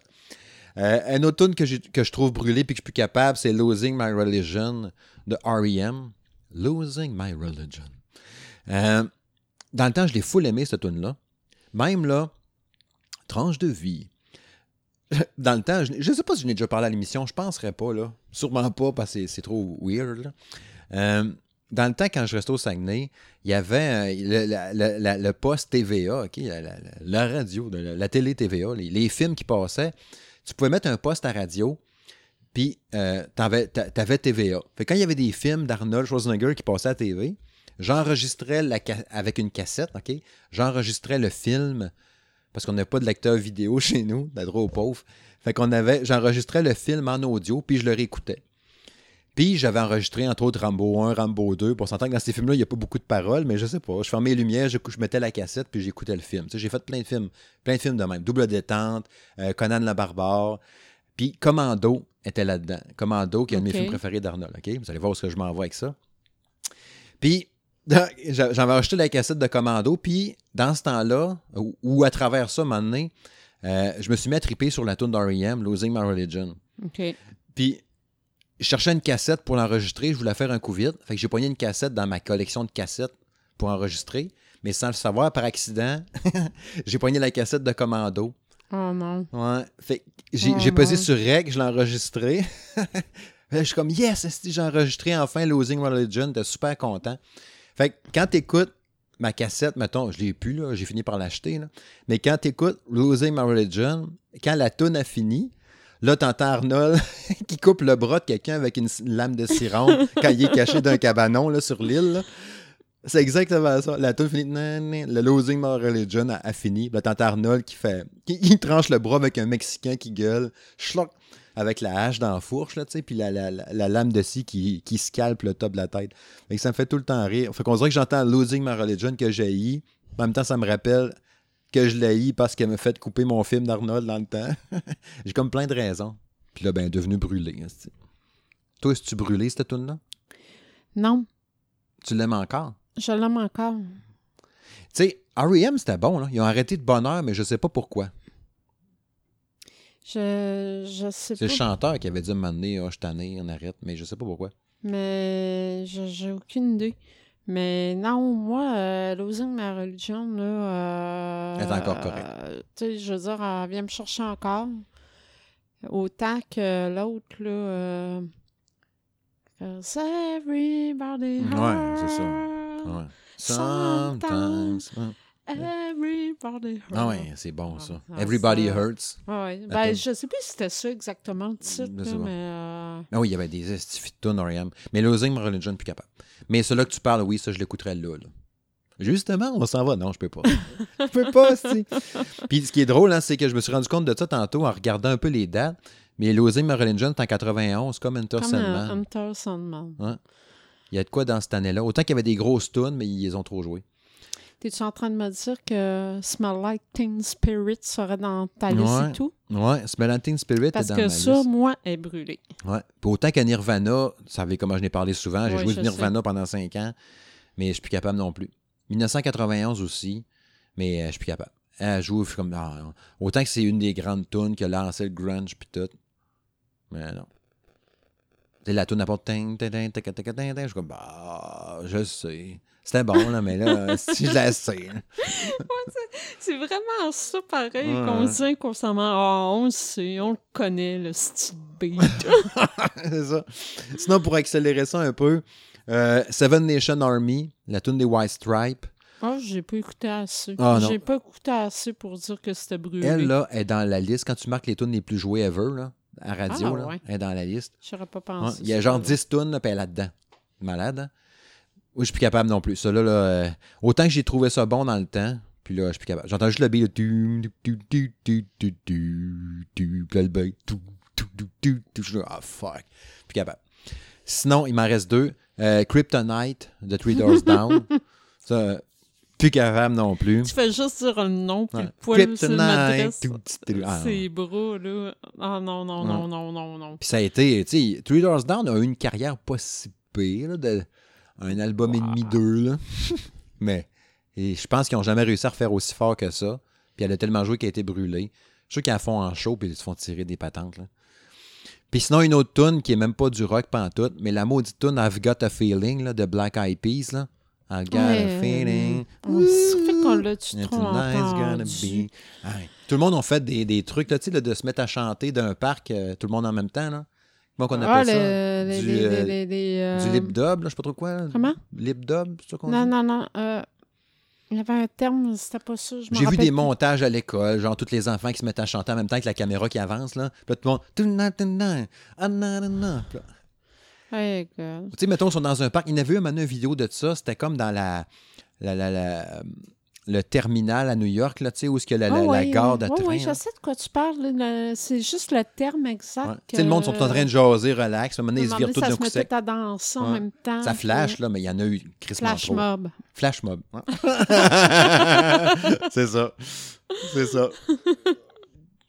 Euh, un autre tune que, que je trouve brûlé puis que je suis plus capable, c'est Losing My Religion de R.E.M. Losing My Religion. Euh, dans le temps, je l'ai full aimé, cette tune-là. Même là, tranche de vie. Dans le temps, je ne sais pas si je n'ai déjà parlé à l'émission, je penserais pas, là. Sûrement pas, parce que c'est- trop weird. Euh, dans le temps, quand je restais au Saguenay, il y avait euh, le, poste TVA, la, radio, la, télé TVA, les, films qui passaient. Tu pouvais mettre un poste à radio, puis euh, t'a- t'avais TVA. Fait quand il y avait des films d'Arnold Schwarzenegger qui passaient à TV, j'enregistrais avec une cassette? J'enregistrais le film parce qu'on n'avait pas de lecteur vidéo chez nous, d'être trop pauvre. Fait qu'on avait, j'enregistrais le film en audio, puis je le réécoutais. Puis j'avais enregistré entre autres Rambo 1, Rambo 2. Pour s'entendre que dans ces films-là, il n'y a pas beaucoup de paroles, mais je sais pas. Je fermais les lumières, je, mettais la cassette, puis j'écoutais le film. Tu sais, j'ai fait plein de films, plein de films de même. Double détente, euh, Conan le barbare. Puis Commando était là-dedans. Commando, qui est un de mes films préférés d'Arnold. OK? Vous allez voir où est-ce que je m'en vais avec ça. Puis j'avais acheté la cassette de Commando, puis dans ce temps-là, ou, ou à travers ça, un moment donné, euh, je me suis mis à triper sur la tune d'R.E.M., Losing My Religion. Puis, je cherchais une cassette pour l'enregistrer. Je voulais faire un coup vite. Fait que j'ai pogné une cassette dans ma collection de cassettes pour enregistrer. Mais sans le savoir, par accident, j'ai pogné la cassette de Commando. Oh non. Ouais. Fait que j'ai Oh pesé sur Rec, je l'ai enregistré. Je suis comme, yes, j'ai enregistré enfin Losing Religion. T'es super content. Fait que quand t'écoutes ma cassette, mettons, je l'ai plus, là, j'ai fini par l'acheter, mais quand t'écoutes Losing My Religion, quand la tune a fini, là, t'entends Arnold qui coupe le bras de quelqu'un avec une lame de ciron quand il est caché d'un cabanon là, sur l'île. C'est exactement ça. La tune finit, nan, nan, le Losing My Religion a, a fini. Là, t'entends Arnold qui fait, qui, il tranche le bras avec un Mexicain qui gueule, schlock, avec la hache dans la fourche, là, tu sais, puis la, la- la- la lame de scie qui, qui scalpe le top de la tête. Fait que ça me fait tout le temps rire. Fait qu'on dirait que j'entends Losing My Religion que j'ai En même temps, ça me rappelle que je l'ai parce qu'elle m'a fait couper mon film d'Arnold dans le temps. j'ai comme plein de raisons. Puis là, ben, devenu brûlé. hein, Toi, est-ce que tu brûlé cette tune là Non, Tu l'aimes encore? je l'aime encore. Tu sais, R.E.M., c'était bon, là. Ils ont arrêté de bonheur, mais je sais pas pourquoi. Je, je sais C'est le chanteur qui avait dit à un moment donné, Ah, je tanné, on arrête, mais je sais pas pourquoi. Mais je- j'ai aucune idée. Mais non, moi, euh, Losing My Religion, là. euh, Elle est encore correcte. euh, tu sais, je veux dire, elle vient me chercher encore. Autant que l'autre, là. euh, 'Cause everybody Ouais, c'est ça. hurts, Ouais. Sometimes. Sometimes. Everybody hurts. Ah ouais, c'est bon ça. Ah, Everybody ça- hurts. Ah ouais. Attends. Ben, je sais plus si c'était ça exactement le titre, là, mais. euh, Ah oui, il y avait des tunes R.E.M. Mais Losing Religion, plus capable. Mais celui-là que tu parles, oui, ça, je l'écouterais là, là. Justement, on s'en va. Non, je peux pas. je peux pas, si. Puis ce qui est drôle, hein, c'est que je me suis rendu compte de ça tantôt en regardant un peu les dates. Mais Losing My Religion, c'est en 91, comme Enter Comme Sandman. Sandman. Il y a de quoi dans cette année-là? Autant qu'il y avait des grosses tunes, mais ils les ont trop jouées. T'es-tu en train de me dire que Smell Like Teen Spirit serait dans ta liste Ouais. et tout? Ouais, Smellanting Spirit Parce est dans que ma ça, liste. moi, est brûlé. Ouais. Puis autant qu'à Nirvana, vous savez comment je n'ai parlé souvent, j'ai Ouais, joué de Nirvana pendant 5 ans, mais je suis plus capable non plus. 1991 aussi, mais euh, je suis plus capable. Elle joue je suis comme ah, autant que c'est une des grandes tunes qui a lancé le grunge puis tout. Mais non. La tune ting, je suis comme bah je sais. C'était bon là mais là si je la sais. là. C'est vraiment ça, pareil, Ouais, qu'on dit constamment. Ah, on le sait, on le connaît, le style beat. c'est ça. Sinon pour accélérer ça un peu, euh, Seven Nation Army, la tune des White Stripes, Ah, j'ai pas écouté assez. Ah, j'ai pas écouté assez pour dire que c'était brûlé. Elle, là, est dans la liste. Quand tu marques les tunes les plus jouées ever, là, à radio, Ah, là, ouais. elle est dans la liste. J'aurais pas Ouais, pensé. Il y a genre là. 10 tunes, là, puis elle est là-dedans. Malade, hein? Oui, je suis plus capable non plus. Ça, là, là, euh, autant que j'ai trouvé ça bon dans le temps, puis là, je suis plus capable. J'entends juste le beat, le tu, tu, tu, tu, tu, tu, tu, puis là, le beat, tu, tu, tu, tu, tu. Je suis là, ah, fuck. Plus capable. Sinon, il m'en reste deux. Euh, Kryptonite, de Three Doors Down. Ça, euh, plus capable non plus. Tu fais juste dire le nom, puis le poil sur. Ah, non. Ses bras, là. Ah non, non, non, non, non, non. Puis ça a été, tu sais, Three Doors Down a eu une carrière pas si pire, là, de un album et demi, deux, là. Mais Et je pense qu'ils n'ont jamais réussi à refaire aussi fort que ça. Puis elle a tellement joué qu'elle a été brûlée. Je suis sûr qu'ils la font en show puis ils se font tirer des patentes. Là. Puis sinon, une autre tune qui est même pas du rock pantoute, mais la maudite tune I've Got a Feeling là, de Black Eyed Peas. Là. I've got Ouais, a feeling. Ça fait qu'on l'a tu gonna be- Ouais. Tout le monde a fait des, des trucs là, tu sais, là, de se mettre à chanter d'un parc, euh, tout le monde en même temps. Là. Comment qu'on Ah, appelle ça? le- les- Du, les- euh, les- les, euh, Du lip dub, là, je sais pas trop quoi. Comment? Lip dub, c'est ça qu'on Non, dit? non, non. euh, il y avait un terme, c'était pas ça. J'ai vu des montages à l'école, genre tous les enfants qui se mettent à chanter en même temps avec la caméra qui avance, là. Puis là, tout le monde. Ah. Tu sais, mettons, ils sont dans un parc. Il y en avait eu un vidéo de ça. C'était comme dans la, la, la- la- le terminal à New York, là, tu sais, où est-ce y a la, la- Ah la ouais, gare de ouais, train. là. je sais de quoi tu parles. C'est juste le terme exact. Ouais. Tu sais, le monde sont en train de jaser, relax. Maintenant, ils se virent tous ça d'un se coup met sec. tout à danser en même temps. Ça flash, puis- là, mais il y en a eu crissement Flash mob. Flash mob. ouais. c'est ça. C'est ça.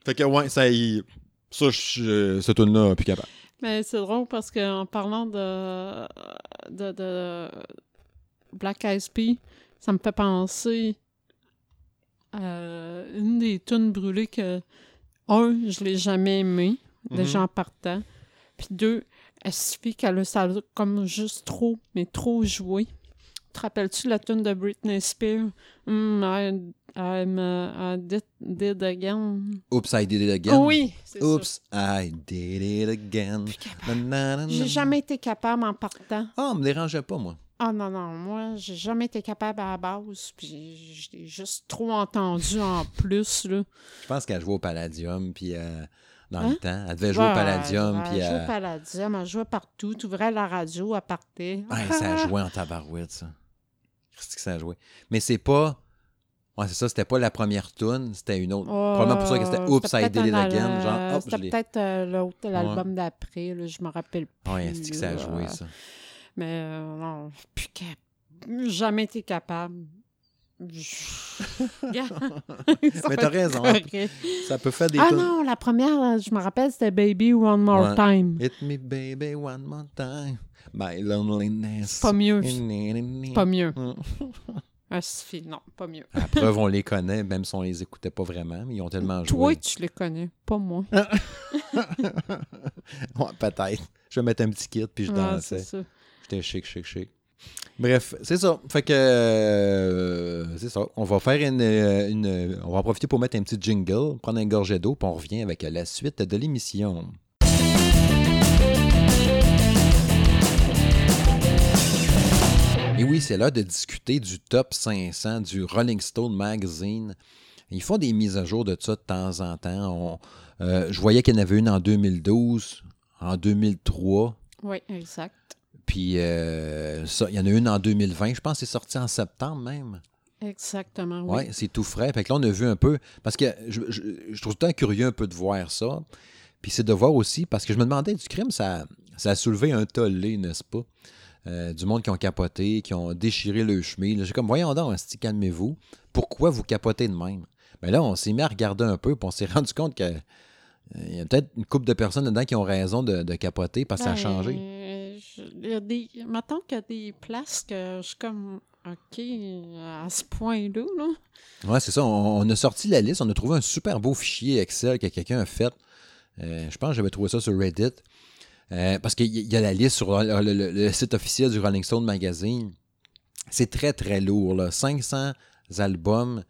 Fait que, ouais, ça, il... ça, je, ce tune-là, plus capable. Mais c'est drôle parce qu'en parlant de, de, de Black Eyed Peas, ça me fait penser à une des tunes brûlées que, un, je l'ai jamais aimé, déjà en partant. Puis deux, elle suffit qu'elle a comme juste trop, mais trop joué. Te rappelles-tu la tune de Britney Spears? Mm, I, I'm, uh, I did, did again. Oops, I did it again. Oui, c'est ça. Oops, I did it again. J'ai jamais été capable en partant. Ah, me dérangeait pas, moi. Ah non, non, moi, j'ai jamais été capable à la base, puis j'ai juste trop entendu en plus, là. Je pense qu'elle jouait au Palladium, puis euh, dans Hein? le temps. Elle devait jouer au Palladium, elle puis... jouait euh, au Palladium, elle jouait partout, tu ouvrais la radio, elle partait. Ouais, ça a joué en tabarouette, ça. Qu'est-ce que ça a joué? Mais c'est pas... Ouais, c'est ça, c'était pas la première tune, c'était une autre. Probablement pour ça que c'était Euh, Oops, I did it again. Genre, euh, hop, je C'était peut-être euh, l'autre, l'album d'après, là, je me rappelle plus. Ouais, c'est que ça a joué, ça? Mais euh, non, plus jamais été capable. Mais t'as raison. Ça peut faire des Ah non, la première, je me rappelle, c'était Baby One More Ouais. Time. Hit me baby one more time. My loneliness. Pas mieux. Pas mieux. Mm. Ah. Non, pas mieux. À preuve, on les connaît, même si on les écoutait pas vraiment, mais ils ont tellement Toi, joué. tu les connais, pas moi. Ouais, peut-être. Je vais mettre un petit kit, puis je dansais. c'est ça. J'étais chic, chic, chic. Bref, c'est ça. Fait que euh, c'est ça. On va faire une, euh, une- On va en profiter pour mettre un petit jingle, prendre un gorgée d'eau, puis on revient avec la suite de l'émission. Et oui, c'est l'heure de discuter du top 500 du Rolling Stone Magazine. Ils font des mises à jour de ça de temps en temps. On- euh, je voyais qu'il y en avait une en 2012, en 2003. Oui, exact. Puis, euh, ça, il y en a une en 2020. Je pense que c'est sorti en septembre même. Exactement, Oui, oui. c'est tout frais. Fait que là, on a vu un peu. Parce que je, je- je trouve tout le temps curieux un peu de voir ça. Puis c'est de voir aussi, parce que je me demandais, du crime, ça, ça a soulevé un tollé, n'est-ce pas? Euh, du monde qui ont capoté, qui ont déchiré le chemin. J'ai comme, voyons donc, esti, calmez-vous. Pourquoi vous capotez de même? Mais là, on s'est mis à regarder un peu, puis on s'est rendu compte que euh, y a peut-être une couple de personnes dedans qui ont raison de, de capoter parce que ça a Ben, changé. Il y a des... Mettons qu'il y a des places que je suis comme... OK, à ce point-là, là. Ouais, c'est ça. On, a sorti la liste. On a trouvé un super beau fichier Excel que quelqu'un a fait. Euh, je pense que j'avais trouvé ça sur Reddit. Euh, parce qu'il y a la liste sur le, site officiel du Rolling Stone Magazine. C'est très, très lourd. Là. 500 albums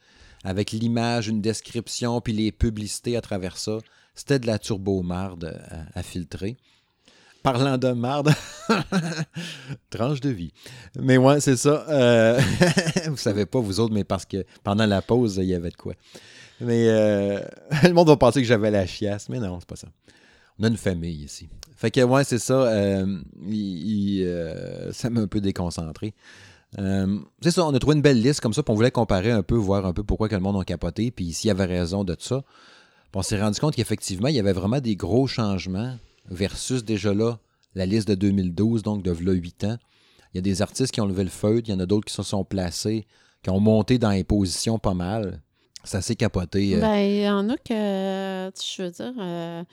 avec l'image, une description, puis les publicités à travers ça. C'était de la turbo-marde à, à filtrer. Parlant de marde, tranche de vie. Mais ouais, c'est ça. Euh, vous savez pas, vous autres, mais parce que pendant la pause, il y avait de quoi. Mais euh, le monde va penser que j'avais la chiasse, mais non, c'est pas ça. On a une famille ici. Fait que, ouais, c'est ça. euh, euh, ça m'a un peu déconcentré. C'est ça, on a trouvé une belle liste comme ça, puis on voulait comparer un peu, voir un peu pourquoi que le monde a capoté, puis s'il y avait raison de ça. On s'est rendu compte qu'effectivement, il y avait vraiment des gros changements versus déjà là, la liste de 2012, donc de là 8 ans. Il y a des artistes qui ont levé le feutre, il y en a d'autres qui se sont placés, qui ont monté dans les positions pas mal. Ça s'est capoté. euh, Ben, il y en a que, je veux dire, euh,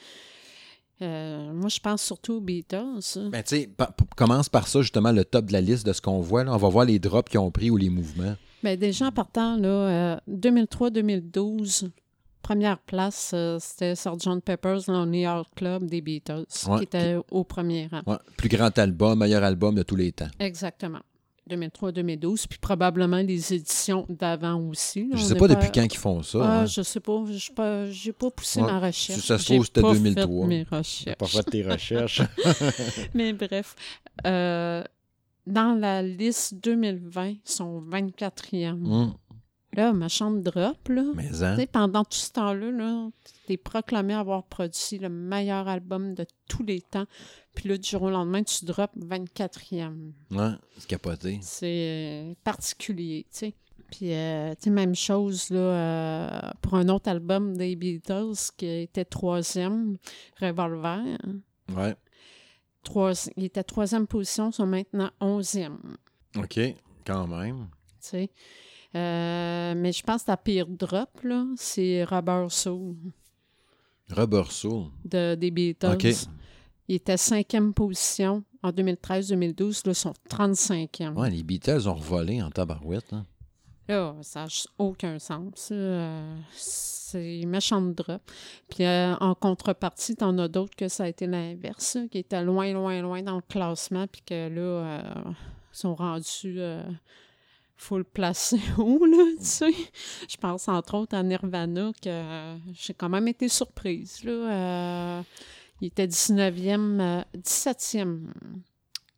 euh, moi, je pense surtout aux Beatles. hein. Ben, tu sais, commence par ça, justement, le top de la liste de ce qu'on voit. là. On va voir les drops qu'ils ont pris ou les mouvements. Ben, déjà, en partant, là, euh, 2003-2012, première place, euh, c'était Sgt. Pepper's Lonely Heart Club des Beatles, Ouais, qui était au premier rang. Ouais. Plus grand album, meilleur album de tous les temps. Exactement. 2003-2012, puis probablement les éditions d'avant aussi. là. Je On sais pas depuis quand ils font ça. Ah, hein. je sais pas. Je n'ai pas, j'ai pas poussé Ouais. ma recherche. Si ça se trouve, c'était pas 2003. fait mes recherches. pas fait tes recherches. Mais bref, euh, dans la liste 2020, ils sont 24e. Hum, Là, ma chambre drop, là. Mais hein? Pendant tout ce temps-là, là, tu es proclamé avoir produit le meilleur album de tous les temps. Puis là, du jour au lendemain, tu drops 24e. Ouais, c'est capoté. C'est euh, particulier, tu sais. Puis, euh, tu sais, même chose, là, euh, pour un autre album des Beatles qui était troisième, Revolver. Ouais. Trois, il était troisième position, ils sont maintenant onzième, OK, quand même. tu sais. Euh, mais je pense que la pire drop, là, c'est Rubber Soul Rubber Soul. de, des Beatles. OK. Il était cinquième position en 2013-2012, là, ils sont 35e. Ouais, les Beatles ont revolé en tabarouette. hein. Là, ça n'a aucun sens. euh, c'est méchant de drop. Puis euh, en contrepartie, t'en as d'autres que ça a été l'inverse, qui étaient loin, loin, loin dans le classement, puis que là, euh, sont rendus euh, full placé haut, là, tu sais. Je pense entre autres à Nirvana, que euh, j'ai quand même été surprise, là. Euh, il était 19e, euh, 17e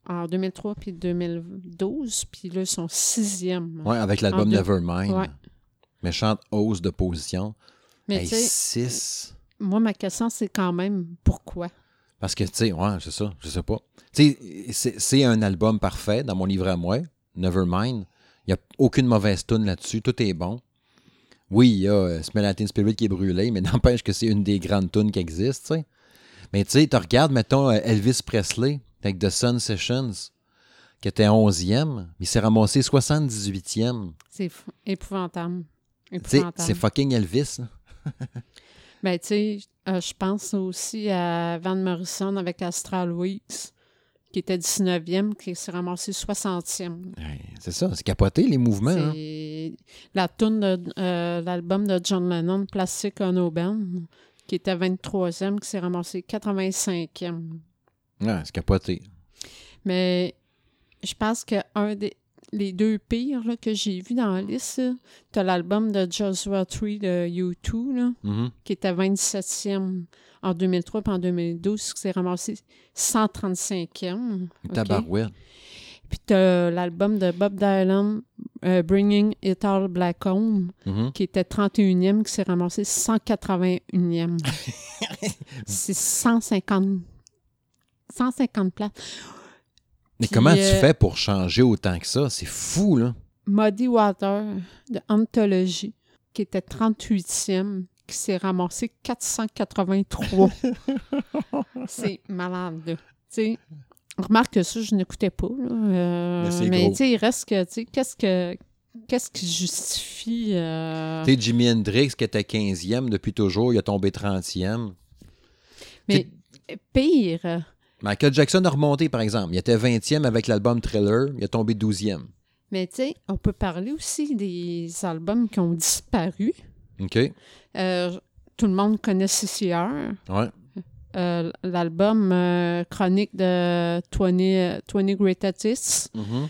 en 2003 puis 2012, puis là, sont 6e. Ouais, avec l'album deux- Nevermind. Ouais. Méchante hausse de position. Mais Hey, 6. moi, ma question, c'est quand même pourquoi? Parce que, tu sais, ouais, c'est ça, je sais pas. Tu sais, c'est un album parfait dans mon livre à moi, Nevermind. Il n'y a aucune mauvaise tune là-dessus, tout est bon. Oui, il y a euh, Smell Latin Spirit qui est brûlé, mais n'empêche que c'est une des grandes tunes qui existent. Mais tu sais, tu regardes, mettons, euh, Elvis Presley avec The Sun Sessions, qui était 11e, il s'est ramassé 78e. C'est épouvantable. C'est fucking Elvis. Ben, tu sais, euh, je pense aussi à Van Morrison avec Astral Weeks, qui était 19e, qui s'est ramassé 60e. Ouais, C'est ça, c'est capoté les mouvements. hein. La tune de euh, l'album de John Lennon, Plastic Ono Band, qui était 23e, qui s'est ramassé 85e. Ouais, c'est capoté. Mais je pense que un des les deux pires là, que j'ai vus dans la liste, tu as l'album de Joshua Tree de U2, là, Mhm. qui était 27e en 2003 puis en 2012, qui s'est ramassé 135e. OK? Tabarouette. Puis tu as l'album de Bob Dylan, euh, Bringing It All Black Home, Mhm. qui était 31e, qui s'est ramassé 181e. C'est 150, 150 places. Mais Puis, comment tu euh, fais pour changer autant que ça? C'est fou, là. Muddy Water de Anthology, qui était 38e, qui s'est ramassé 483. c'est malade, là. Tu sais, remarque que ça, je n'écoutais pas, là. Euh, Mais c'est mais gros. tu sais, il reste que, tu sais, qu'est-ce que... Qu'est-ce qui justifie... euh, Tu sais, Jimi Hendrix, qui était 15e depuis toujours, il a tombé 30e. Mais pire, Michael Jackson a remonté, par exemple. Il était 20e avec l'album Thriller, il a tombé 12e. mais tu sais, on peut parler aussi des albums qui ont disparu. OK? Euh, tout le monde connaît CCR. Ouais. Euh, l'album euh, chronique de 20, euh, 20 Great Artists. Mhm.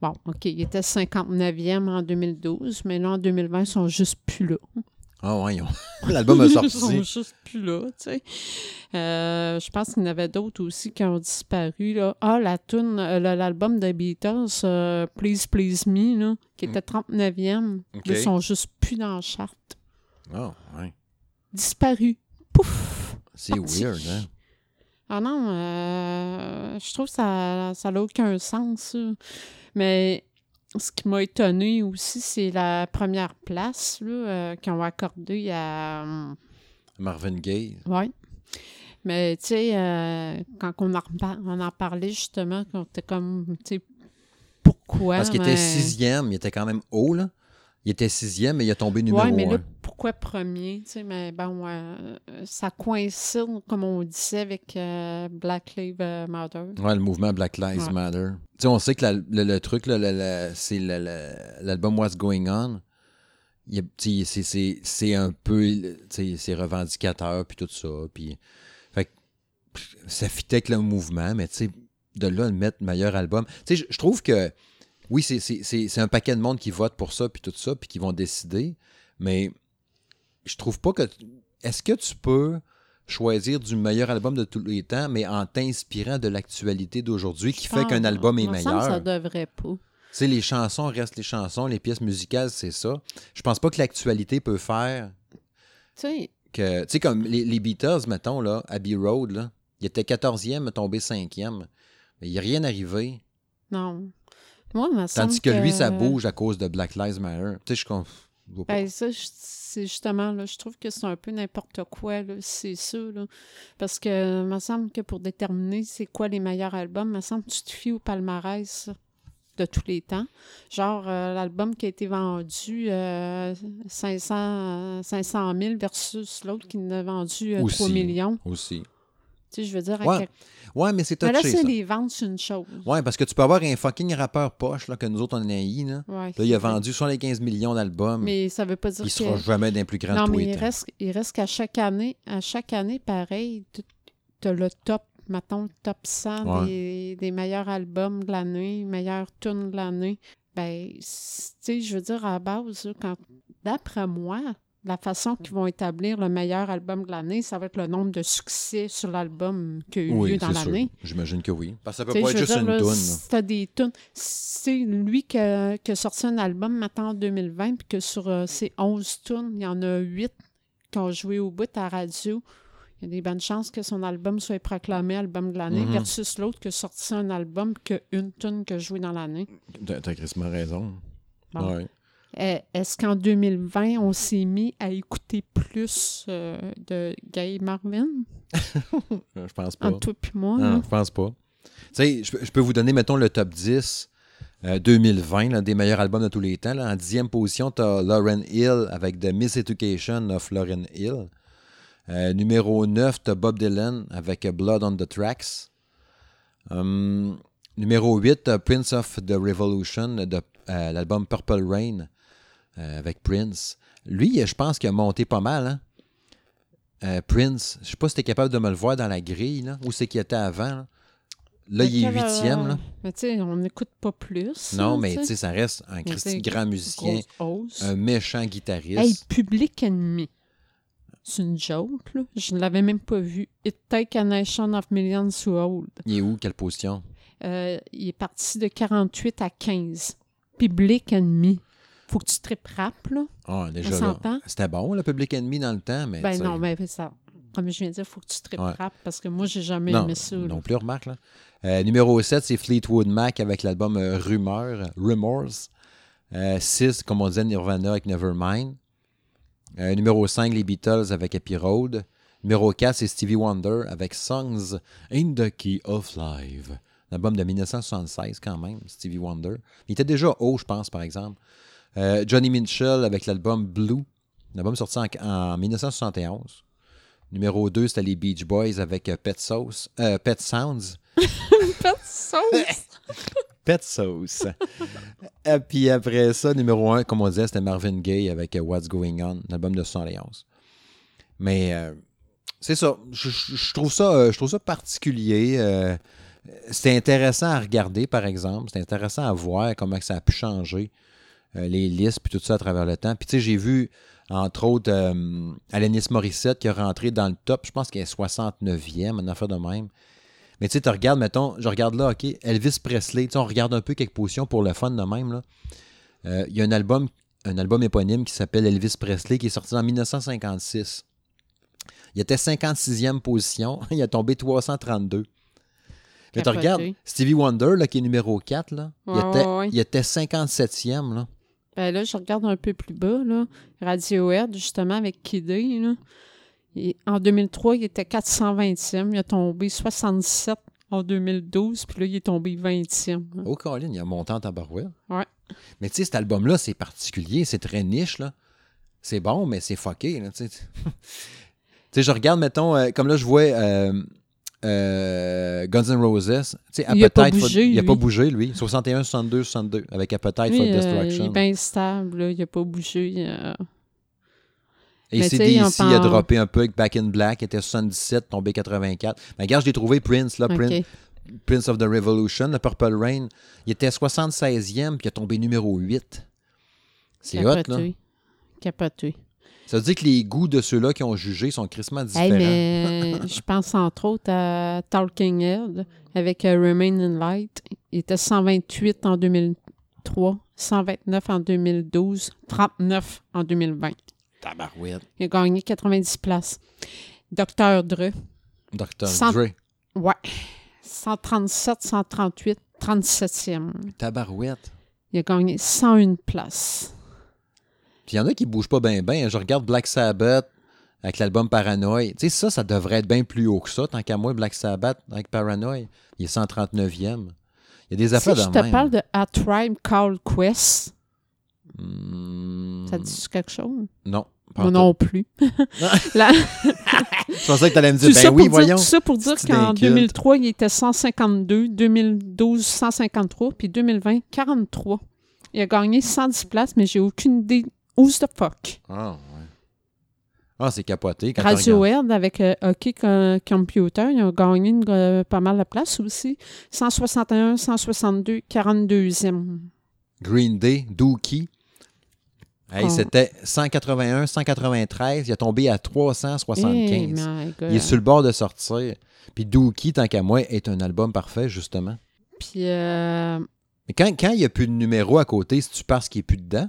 Bon, OK, il était 59e en 2012, mais là, en 2020, ils sont juste plus là. Ah ouais, ils ont- l'album a Ils sont sorti. juste plus là, tu sais. Euh, je pense qu'il y en avait d'autres aussi qui ont disparu, là. Ah, la tune, euh, l'album de Beatles, euh, Please Please Me, là, qui était 39e. OK. Ils sont juste plus dans la charte. Ah, ouais. Disparu. Pouf! C'est weird, hein? Ah non, euh, je trouve que ça ça n'a aucun sens. ça. Mais ce qui m'a étonné aussi, c'est la première place là, euh, qu'ils ont accordée à. euh, Marvin Gaye. ouais. Mais tu sais, euh, quand on en, repa- on en parlait justement, quand on était comme, tu sais, pourquoi? Parce qu'il mais- était sixième, il était quand même haut, là. Il était sixième, mais il a tombé numéro Ouais, mais un. là, pourquoi premier? Tu sais, mais bon, euh, ça coïncide, comme on disait, avec euh, Black Lives Matter. Ouais, le mouvement Black Lives Ouais. Matter. Tu sais, on sait que la- le, le truc, là, c'est l'album What's Going On. C'est c'est- c'est un peu. C'est revendicateur, puis tout ça. Puis, fait ça fitait avec le mouvement, mais tu sais, de là, le mettre meilleur album. Tu sais, je trouve que. Oui, c'est- c'est c'est- c'est un paquet de monde qui vote pour ça, puis tout ça, puis qui vont décider. Mais je trouve pas que. Est-ce que tu peux choisir du meilleur album de tous les temps, mais en t'inspirant de l'actualité d'aujourd'hui qui fait Ah, qu'un album est me semble que Ça meilleur? devrait pas. Tu sais, les chansons restent les chansons, les pièces musicales, c'est ça. Je pense pas que l'actualité peut faire Tu sais, que. Tu sais, comme les, les Beatles, mettons, là, Abbey Road, là, il était 14e, tombé 5e. Mais il n'y a rien arrivé. non. Moi, Tandis que, lui, ça bouge à cause de Black Lives Matter. Tu sais, je. Ben, ça, c'est justement, là, je trouve que c'est un peu n'importe quoi, c'est ça, là. Parce que, il me semble que pour déterminer c'est quoi les meilleurs albums, il me semble que tu te fies au palmarès de tous les temps. Genre, euh, l'album qui a été vendu euh, 500, 500 000 versus l'autre qui en a vendu euh, 3 Aussi. millions. Aussi. Tu sais, je veux dire, à Ouais, Ouais, mais c'est Mais là, touché, c'est les ventes, c'est une chose. Ouais, parce que tu peux avoir un fucking rappeur poche, là, que nous autres, on a haï, là. Ouais, Là, il a vendu 75 millions d'albums. Mais ça veut pas dire Il que... sera jamais d'un plus grand Non, mais il temps. reste, il reste qu'à chaque année, à chaque année, pareil, tu as le top, mettons, le top 100 Ouais. des, des meilleurs albums de l'année, meilleurs tunes de l'année. Ben, tu sais, je veux dire, à la base, quand, d'après moi, la façon qu'ils vont établir le meilleur album de l'année, ça va être le nombre de succès sur l'album qui a eu lieu Oui, dans c'est sûr. l'année. J'imagine que oui. Parce que ça peut pas être juste dire, une là, toune. là. Si t'as des tunes, c'est lui qui a, qui a sorti un album maintenant en 2020, puis que sur euh, ces 11 tunes, il y en a 8 qui ont joué au bout à la radio. Il y a des bonnes chances que son album soit proclamé album de l'année, Mhm. versus l'autre qui a sorti un album que une tune qui a joué dans l'année. T'as crissement raison. Bon. Ouais. Euh, Est-ce qu'en 2020, on s'est mis à écouter plus euh, de Gay Marvin, Je pense pas. entre toi et moi? Non, je pense pas. Tu sais, je, peux- je peux vous donner, mettons, le top 10 euh, 2020, là, des meilleurs albums de tous les temps. là. En dixième position, tu as Lauren Hill avec The Miseducation of Lauren Hill. Euh, numéro 9, tu as Bob Dylan avec Blood on the Tracks. Hum, numéro 8, tu as Prince of the Revolution, de, euh, l'album Purple Rain euh, avec Prince. Lui, je pense qu'il a monté pas mal. Hein? Euh, Prince, je sais pas si tu es capable de me le voir dans la grille, là, où c'est qu'il était avant. Là, Là, il est huitième. là. Mais tu sais, on n'écoute pas plus. Non, mais tu sais. ça reste un Christy grand musicien, un méchant guitariste. Hey, Public Enemy. C'est une joke, là. Je ne l'avais même pas vu. It Take a Nation of Millions to Hold. Il est où? Quelle position? Euh, il est parti de 48 à 15. Public Enemy. Faut que tu te rap, là. Ah, On déjà là. C'était bon, le Public Enemy dans le temps, mais. Ben non, mais ça. Comme je viens de dire, faut que tu te Ouais. rap parce que moi, j'ai jamais non, aimé ça. là. non plus, remarque. Là. Euh, numéro 7, c'est Fleetwood Mac avec l'album euh, Rumeur, Rumors. 6, comme on disait, Nirvana avec Nevermind. Euh, numéro 5, les Beatles avec Happy Road. Numéro 4, c'est Stevie Wonder avec Songs in the Key of Life. Un album de 1976 quand même, Stevie Wonder. Il était déjà haut, je pense, par exemple. Euh, Johnny Mitchell avec l'album Blue. Un album sorti en, en 1971. Numéro 2, c'était les Beach Boys avec euh, Pet, Sauce, euh, Pet Sounds. De sauce? Pet Sauce. Et puis après ça, numéro 1, comme on disait, c'était Marvin Gaye avec What's Going On, l'album de 71. Mais euh, c'est ça. Je, je- je trouve ça. je trouve ça particulier. euh, c'est intéressant à regarder, par exemple. C'est intéressant à voir comment ça a pu changer euh, les listes puis tout ça à travers le temps. Puis tu sais, j'ai vu, entre autres, euh, Alanis Morissette qui est rentré dans le top. Je pense qu'elle est 69e, une affaire de même. Mais tu sais, tu regardes, mettons, je regarde là, OK, Elvis Presley, tu sais, on regarde un peu quelques positions pour le fun de même, là. Euh, Il y a un album, un album éponyme qui s'appelle Elvis Presley qui est sorti en 1956. Il était 56e position, il a tombé 332. Mais tu regardes, Stevie Wonder, là, qui est numéro 4, là, il, était, ouais, ouais. il était 57e, là. Ben là, je regarde un peu plus bas, là. Radiohead, justement, avec Kid A, là. Et en 2003, il était 420e. Il a tombé 67 en 2012, puis là, il est tombé 20e. là. Oh, Colin, il a monté en tabarouette. Ouais. Mais tu sais, cet album-là, c'est particulier, c'est très niche, là. C'est bon, mais c'est fucké, là, tu sais. tu sais, je regarde, mettons, euh, comme là, je vois euh, euh, Guns N' Roses. Tu sais, Il a pas for- bougé, Il pas lui. bougé, lui. 61, 62, 62, avec Appetite Lui, for euh, il Destruction. est bien stable, là, il n'a pas bougé. euh. Et sais, on CDC a droppé un peu avec Back in Black, était 77, tombé 84. Mais regarde, je l'ai trouvé Prince, là, Prince. Prince of the Revolution, le Purple Rain. Il était 76e, puis il a tombé numéro 8. C'est hot, là. Capoté. Ça veut dire que les goûts de ceux-là qui ont jugé sont crissement différents. Hey, mais je pense entre autres à Talking Head avec euh, Remain in Light. Il était 128 en 2003, 129 en 2012, 39 en 2020. Tabarouette. Il a gagné 90 places. Dr. Dre, Dr. Cent- Dre. ouais, 137, 138, 37e. Tabarouette. Il a gagné 101 places. Puis il y en a qui bougent pas bien, bien. Je regarde Black Sabbath avec l'album Paranoid. Tu sais, ça, ça devrait être bien plus haut que ça. Tant qu'à moi, Black Sabbath avec Paranoid, il est 139e. Il y a des Si affaires je te même. parle de A Tribe Called Quest, Hmm, ça te dit quelque chose? Non. Moi non plus. La-. Je pensais que tu allais me dire, ben oui, voyons. tout ça pour dire qu'en d'inculte. 2003, il était 152, 2012, 153, puis 2020, 43. Il a gagné 110 places, mais j'ai aucune idée. Who's the fuck? Ah, ouais. Ah, c'est capoté. Quand tu. Radiohead avec euh, Hockey Co- Computer, il a gagné une, euh, pas mal de places aussi. 161, 162, 42e. Green Day, Dookie. Hey, Oh. C'était 181, 193. Il a tombé à 375. Eh. Il est sur le bord de sortir. Puis Dookie, tant qu'à moi, est un album parfait, justement. Puis, euh, Mais quand, quand il n'y a plus de numéro à côté, c'est-tu parce qu'il n'est plus dedans?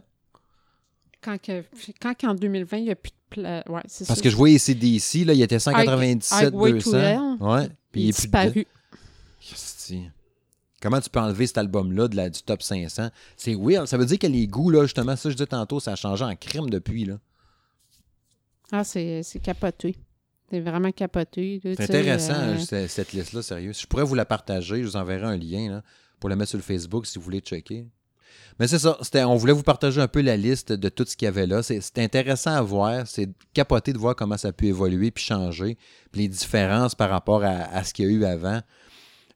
Quand, que- quand qu'en 2020, il n'y a plus de place. Ouais, Parce que je voyais CDC, là, il était 197, Highway to 200. Hell. Ouais. Puis il est est plus disparu. Christy. Comment tu peux enlever cet album-là de du top 500? C'est weird. Ça veut dire que les goûts, là, justement, ça, je disais tantôt, ça a changé en crime depuis, là. Ah, c'est capoté. C'est vraiment capoté. C'est intéressant, euh, cette, cette liste-là, sérieux. Je pourrais vous la partager, je vous enverrai un lien là, pour la mettre sur le Facebook si vous voulez checker. Mais c'est ça, on voulait vous partager un peu la liste de tout ce qu'il y avait là. C'est intéressant à voir, c'est capoté de voir comment ça a pu évoluer puis changer, puis les différences par rapport à, ce qu'il y a eu avant.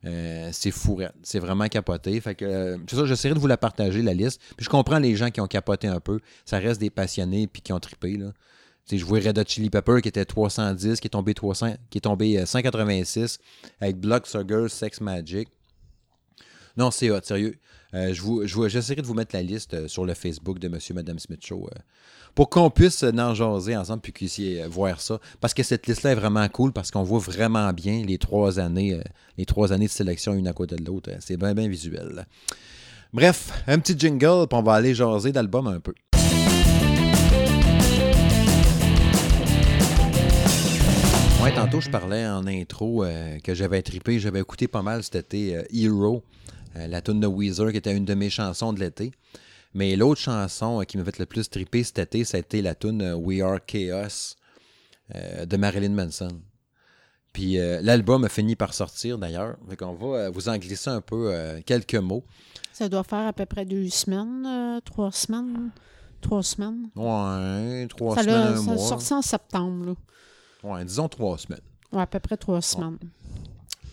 Euh, c'est fou, raide. c'est vraiment capoté. Euh, c'est ça, j'essaierai de vous la partager, la liste. Puis je comprends les gens qui ont capoté un peu. Ça reste des passionnés puis qui ont trippé. Là. Tu sais, je vois Red Hot Chili Pepper qui était 310, qui est tombé 300, qui est tombé euh, 186 avec Blood Sugar, Sex Magic. Non, c'est hot, sérieux. Euh, j'essaierai de vous mettre la liste euh, sur le Facebook de Monsieur Madame Smith Show euh, pour qu'on puisse en jaser ensemble puis puissiez voir ça. Parce que cette liste-là est vraiment cool parce qu'on voit vraiment bien les trois années, les trois années de sélection une à côté de l'autre. C'est bien, bien visuel. Bref, un petit jingle, puis on va aller jaser d'album un peu. Ouais, tantôt, je parlais en intro que j'avais trippé, j'avais écouté pas mal euh, Hero, la tune de Weezer, qui était une de mes chansons de l'été. Mais l'autre chanson euh, qui m'a fait le plus tripper cet été, c'était la tune euh, We Are Chaos euh, de Marilyn Manson. Puis euh, l'album a fini par sortir d'ailleurs. Fait qu'on va euh, vous en glisser un peu euh, quelques mots. Ça doit faire à peu près deux semaines, euh, trois semaines. Trois semaines. Ouais, trois ça semaines, un ça a mois. sorti en septembre. Là. Ouais, disons trois semaines. Ouais, à peu près trois semaines.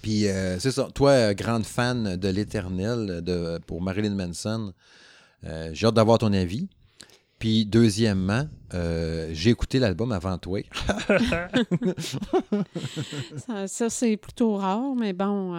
Puis euh, c'est ça, toi, euh, grande fan de l'éternel de, pour Marilyn Manson, euh, j'ai hâte d'avoir ton avis. Puis deuxièmement, euh, j'ai écouté l'album avant toi. Ça, ça, c'est plutôt rare, mais bon,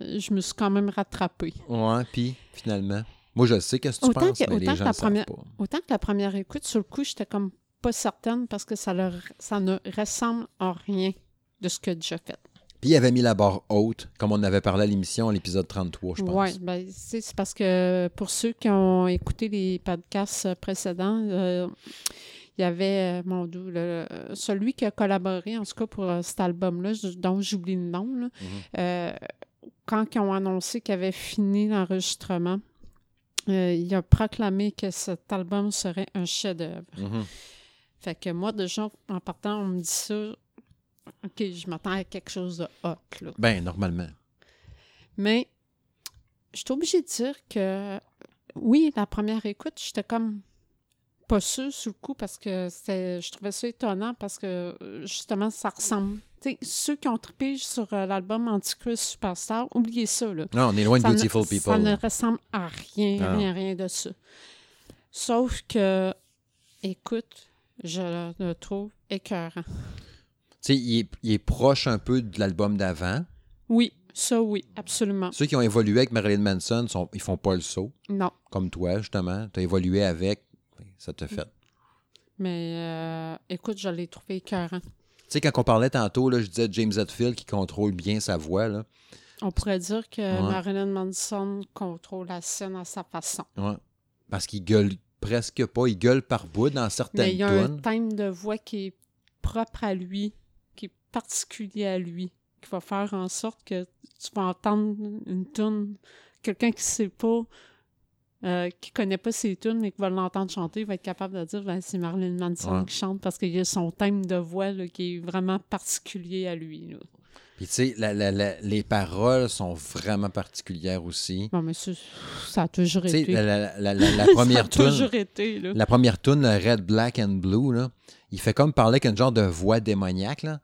je me suis quand même rattrapée. Ouais, puis finalement, moi je sais qu'est-ce que tu Autant penses, que- mais les autant que gens première- pas. Autant que la première écoute, sur le coup, j'étais comme pas certaine parce que ça, leur, ça ne ressemble en rien de ce que j'ai fait. Puis il avait mis la barre haute, comme on avait parlé à l'émission, à l'épisode 33, je pense. Oui, ben, c'est parce que pour ceux qui ont écouté les podcasts euh, précédents, euh, il y avait, euh, mon Dieu, le- celui qui a collaboré, en tout cas, pour cet album-là, dont j'oublie le nom, là, Mhm. euh, quand ils ont annoncé qu'ils avaient fini l'enregistrement, euh, il a proclamé que cet album serait un chef-d'œuvre. Mhm. Fait que moi, déjà, en partant, on me dit ça, OK, je m'attends à quelque chose de hot. Là. Ben, normalement. Mais je suis obligée de dire que oui, la première écoute, j'étais comme pas sûre sous le coup parce que je trouvais ça étonnant parce que justement, ça ressemble. T'sais, ceux qui ont trippé sur euh, l'album Antichrist Superstar, oubliez ça. Là. Non, on est loin de Beautiful People. Ça ne ressemble à rien, ah. rien, rien de ça. Sauf que, écoute, je le trouve écœurant sais, il est, proche un peu de l'album d'avant. Oui, ça, oui, absolument. Ceux qui ont évolué avec Marilyn Manson, ils font pas le saut. Non. Comme toi, justement. Tu as évolué avec. Ben, ça te fait. Mais euh, écoute, je l'ai trouvé écœurant. Tu sais, quand on parlait tantôt, là, je disais James Hetfield qui contrôle bien sa voix. Là. On pourrait dire que. Marilyn Manson contrôle la scène à sa façon. Ouais. Parce qu'il gueule presque pas. Il gueule par bout dans certaines Mais il y a un thème de voix qui est propre à lui particulier à lui qui va faire en sorte que tu vas entendre une tune. Quelqu'un qui sait pas, euh, qui connaît pas ses tunes, mais qui va l'entendre chanter, va être capable de dire ben, c'est Marilyn Manson qui chante parce qu'il y a son thème de voix là, qui est vraiment particulier à lui. Puis tu sais, les paroles sont vraiment particulières aussi. Non, mais ça a toujours été. La, première tune. La première Red, Black and Blue, là, il fait comme parler qu'un genre de voix démoniaque. Là.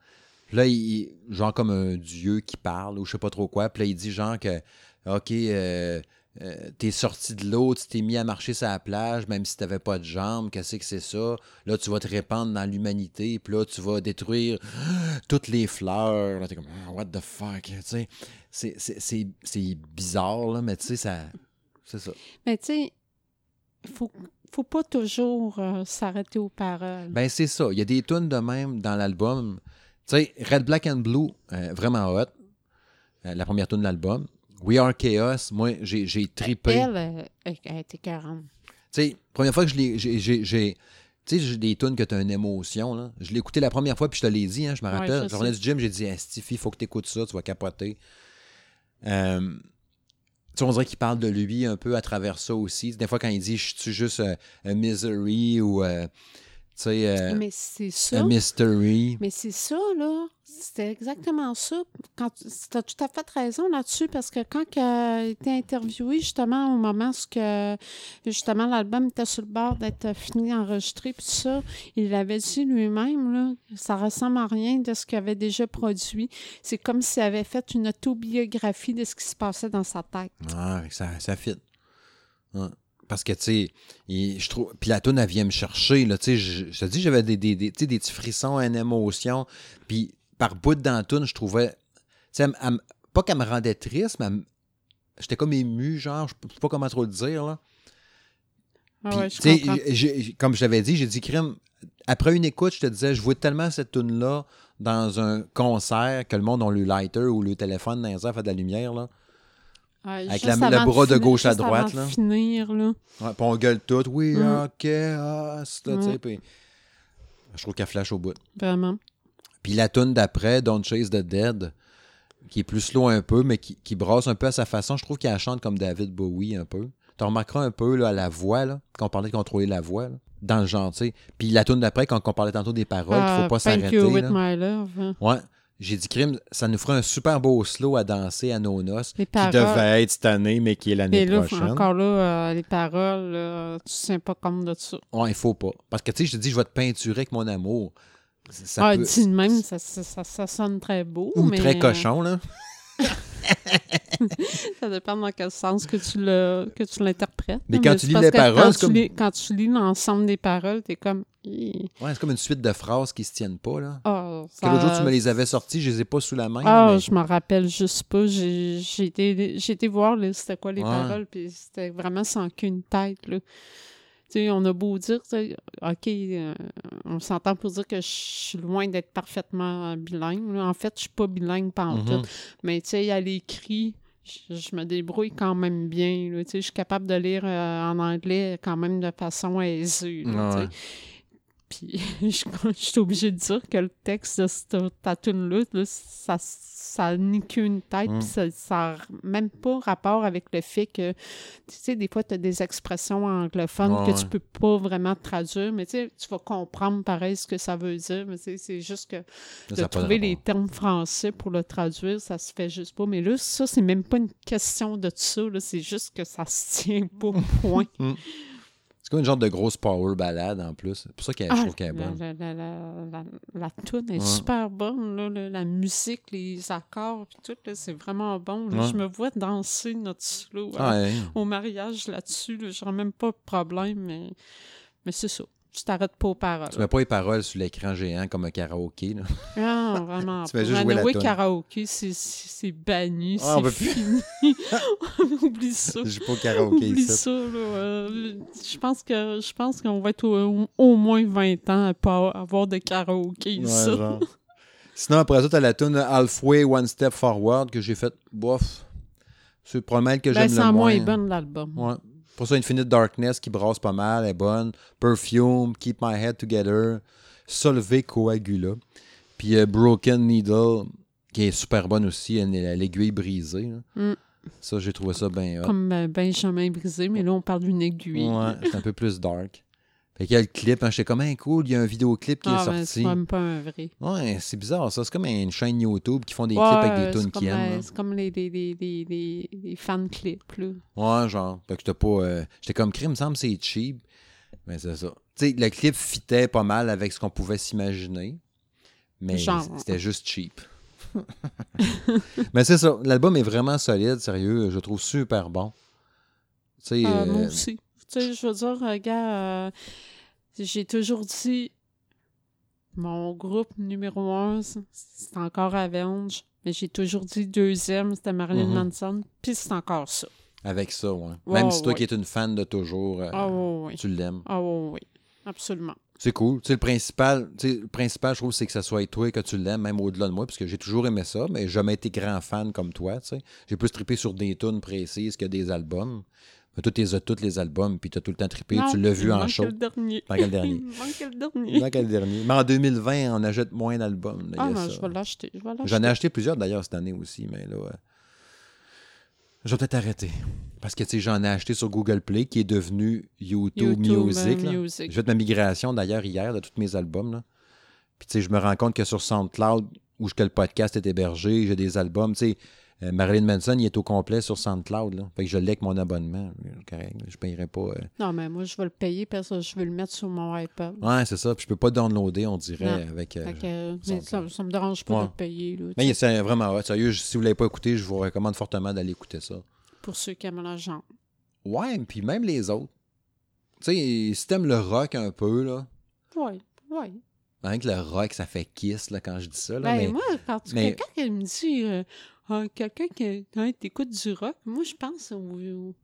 Là, il, genre comme un dieu qui parle ou je sais pas trop quoi. Puis là, il dit genre que, OK, euh, euh, t'es sorti de l'eau, tu t'es mis à marcher sur la plage, même si t'avais pas de jambes, qu'est-ce que c'est ça? Là, tu vas te répandre dans l'humanité, puis là, tu vas détruire toutes les fleurs. Là, t'es comme, ah, what the fuck, tu sais. C'est bizarre, là, mais tu sais, ça... C'est ça. Mais tu sais, faut, faut pas toujours euh, s'arrêter aux paroles. Ben, c'est ça. Il y a des tunes de même dans l'album tu sais, Red, Black and Blue, euh, vraiment hot. Euh, la première tune de l'album. We Are Chaos, moi, j'ai, j'ai tripé. Euh, elle, elle était 40. Tu sais, première fois que je l'ai. J'ai, j'ai, tu sais, j'ai des tunes que tu as une émotion. Là. Je l'ai écouté la première fois, puis je te l'ai dit, hein, je me rappelle. Ouais, je revenais du gym, j'ai dit, hey, Stiffy, faut que tu écoutes ça, tu vas capoter. Tu sais, on dirait qu'il parle de lui un peu à travers ça aussi. Des fois, quand il dit, je suis juste euh, Misery ou. Euh, sais, euh, Mais c'est ça. Mystery. Mais c'est ça, là. C'était exactement ça. Quand, as tout à fait raison là-dessus, parce que quand euh, il a été interviewé, justement, au moment où que, justement, l'album était sur le bord d'être fini, enregistré, puis ça, il l'avait dit lui-même, là, ça ressemble à rien de ce qu'il avait déjà produit. C'est comme s'il avait fait une autobiographie de ce qui se passait dans sa tête. Ah, ça, ça fit parce que, tu sais, je trouve. Puis la toune, elle vient me chercher, là, tu sais, je te dis, j'avais des, des, des, des petits frissons, une émotion. Puis par bout de dans la toune, je trouvais. Tu sais, pas qu'elle me rendait triste, mais j'étais comme ému, genre, je sais pas comment trop le dire, là. Ah ouais, je comme je l'avais dit, j'ai dit, crime, après une écoute, je te disais, je vois tellement cette tune là dans un concert que le monde a le lighter ou le téléphone dans les fait de la lumière, là. Avec la, le bras de, gauche à droite. Là. finir, puis on gueule tout. Oui, mm. chaos. Là, Je trouve qu'elle flash au bout. Vraiment. Puis la tune d'après, Don't Chase the Dead, qui est plus slow un peu, mais qui, qui brasse un peu à sa façon. Je trouve qu'elle chante comme David Bowie un peu. Tu remarqueras un peu là, à la voix, là, quand on parlait de contrôler la voix, dans le genre, tu sais. Puis la tune d'après, quand on parlait tantôt des paroles, il ne faut pas s'arrêter. Ouais j'ai dit crime, ça nous fera un super beau slow à danser à nos noces les qui paroles... devait être cette année, mais qui est l'année prochaine. Là, encore là, euh, les paroles, tu ne sais pas comme de ça. Ouais, il faut pas. Parce que tu sais, je te dis, je vais te peinturer avec mon amour. Ça ah, peut... dit de même, ça, ça, sonne très beau. Ou très euh, cochon, là. ça dépend dans quel sens que tu le que tu l'interprètes. Mais quand tu lis les paroles, quand, comme... tu lis, quand tu lis l'ensemble des paroles, t'es comme Ouais, c'est comme une suite de phrases qui se tiennent pas, là. Oh. L'autre jour, tu me les avais sorties, je les ai pas sous la main. Ah, oh, je m'en rappelle juste pas. J'ai été, voir, c'était quoi les paroles, puis c'était vraiment sans qu'une tête, là. On a beau dire, OK, euh, on s'entend pour dire que je suis loin d'être parfaitement bilingue. En fait, je suis pas bilingue pas tout. Mm-hmm. Mais tu sais, à l'écrit, je me débrouille quand même bien. Je suis capable de lire euh, en anglais quand même de façon aisée. Ah puis je je suis obligée de dire que le texte de cette ta tune-là, là, ça, ça n'a qu'une tête, Mm. puis ça n'a même pas rapport avec le fait que, tu sais, des fois, tu as des expressions anglophones que ouais. tu peux pas vraiment traduire, mais tu sais, tu vas comprendre pareil ce que ça veut dire, mais c'est juste que de ça trouver les termes français pour le traduire, ça se fait juste pas. Mais là, ça, c'est même pas une question de ça, c'est juste que ça se tient pas, point. C'est comme une genre de grosse power ballade en plus. C'est pour ça qu'elle je Ah, trouve qu'elle est bonne. la, la, la, la, la toune est Ouais. super bonne, là, la, la musique, les accords, puis tout, c'est vraiment bon. là. Ouais. Je me vois danser notre slow Ah, ouais. au mariage là-dessus. Là, J'aurais même pas de problème, mais, mais c'est ça. Tu t'arrêtes pas aux paroles. Tu mets pas les paroles sur l'écran géant comme un karaoké. Là. Ah, vraiment. Tu fais juste jouer la karaoké, c'est- banni, Ah, on c'est plus. fini. Oublie ça. Je pas au karaoké Oublie ici. ça, là. euh, je pense que je pense qu'on va être au, au moins 20 ans à pas avoir de karaoké Ouais, genre. Sinon, après ça, t'as la tune Halfway, One Step Forward que j'ai faite. Bof. C'est probablement que Ben, j'aime le moins. moins bonne, l'album. Ouais. Pour ça, Infinite Darkness qui brasse pas mal, elle est bonne. Perfume, Keep My Head Together, Solve Coagula. Puis euh, Broken Needle, qui est super bonne aussi, elle est- l'aiguille brisée. là. Mm. Ça, j'ai trouvé ça bien. Comme euh, Benjamin Brisé, mais là, on parle d'une aiguille. Ouais, c'est un peu plus dark. Fait qu'il y a le clip, hein, j'étais comme, un cool, il y a un vidéoclip qui ah, est ben, sorti. c'est même pas un vrai. Ouais, c'est bizarre ça. C'est comme une chaîne YouTube qui font des Ouais, clips avec des tunes qui aiment. euh. C'est comme les, les, les, les, les, les fan clips, là. Ouais, genre. Fait que j'étais pas. euh, j'étais comme crime, me semble c'est cheap. Mais c'est ça. Tu sais, le clip fitait pas mal avec ce qu'on pouvait s'imaginer. Mais c'était juste cheap. mais c'est ça. L'album est vraiment solide, sérieux. Je le trouve super bon. Euh, euh, moi aussi. Tu sais, je veux dire, euh, gars, euh, j'ai toujours dit mon groupe numéro un, c'est- encore Avenge, mais j'ai toujours dit deuxième, c'était Marilyn Mhm. Manson, puis c'est encore ça. Avec ça, ouais. Même si toi qui es une fan de toujours, euh, Ah oui, tu l'aimes. Ah oui, oui. Absolument. C'est cool. Tu sais, le principal, tu sais, le principal, je trouve, c'est que ça soit toi que tu l'aimes, même au-delà de moi, parce que j'ai toujours aimé ça, mais j'ai jamais été grand fan comme toi, tu sais. J'ai plus trippé sur des tunes précises que des albums. Toi, t'es toutes les albums, puis t'as tout le temps trippé. Non, tu l'as vu en manque show. le dernier. Dans quel dernier? manque le dernier. Dernier? Mais en 2020, on achète moins d'albums. Ah, je vais l'acheter. J'en ai acheté plusieurs d'ailleurs cette année aussi, mais là. euh, Je vais peut-être arrêter. Parce que, tu sais, j'en ai acheté sur Google Play, qui est devenu YouTube, YouTube, Music. euh, là. Music. J'ai fait ma migration d'ailleurs hier de tous mes albums. Là. Puis, tu sais, je me rends compte que sur SoundCloud, où que le podcast est hébergé, j'ai des albums. Tu sais, euh, Marilyn Manson, il est au complet sur SoundCloud. Là. Fait que je l'ai avec mon abonnement. Correct. Je ne payerai pas. euh. Non, mais moi, je vais le payer parce que je vais le mettre sur mon iPad. Ouais, c'est ça. Puis, je peux pas downloader, on dirait, Non. avec. euh, Fait que, ça mais me ça, ça me dérange pas Ouais. de le payer. Là, Mais c'est vraiment hot. Sérieux, si vous ne l'avez pas écouté, je vous recommande fortement d'aller écouter ça. pour ceux qui aiment le genre. Ouais, puis même les autres. Tu sais, si t'aimes le rock un peu, là, Oui, oui. avec le rock, ça fait kiss, là, quand je dis ça, là, Ben, mais... moi, quand mais- quelqu'un qui me dit, euh, Ah, quelqu'un qui quand t'écoutes du rock, moi, je pense au,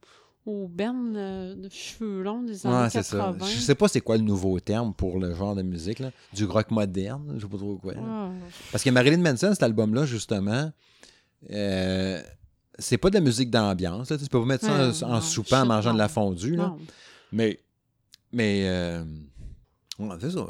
au Ben euh, de cheveux longs des années Ouais, c'est ça. 80. Je sais pas c'est quoi le nouveau terme pour le genre de musique, là. Du rock moderne, je sais pas trop quoi. Ah, Parce que Marilyn Manson, cet album-là, justement, euh, c'est pas de la musique d'ambiance, là. Tu peux pas mettre ça Ouais, en, en non, soupant, en mangeant de la fondue, là. Mais, mais, euh, ouais, c'est ça.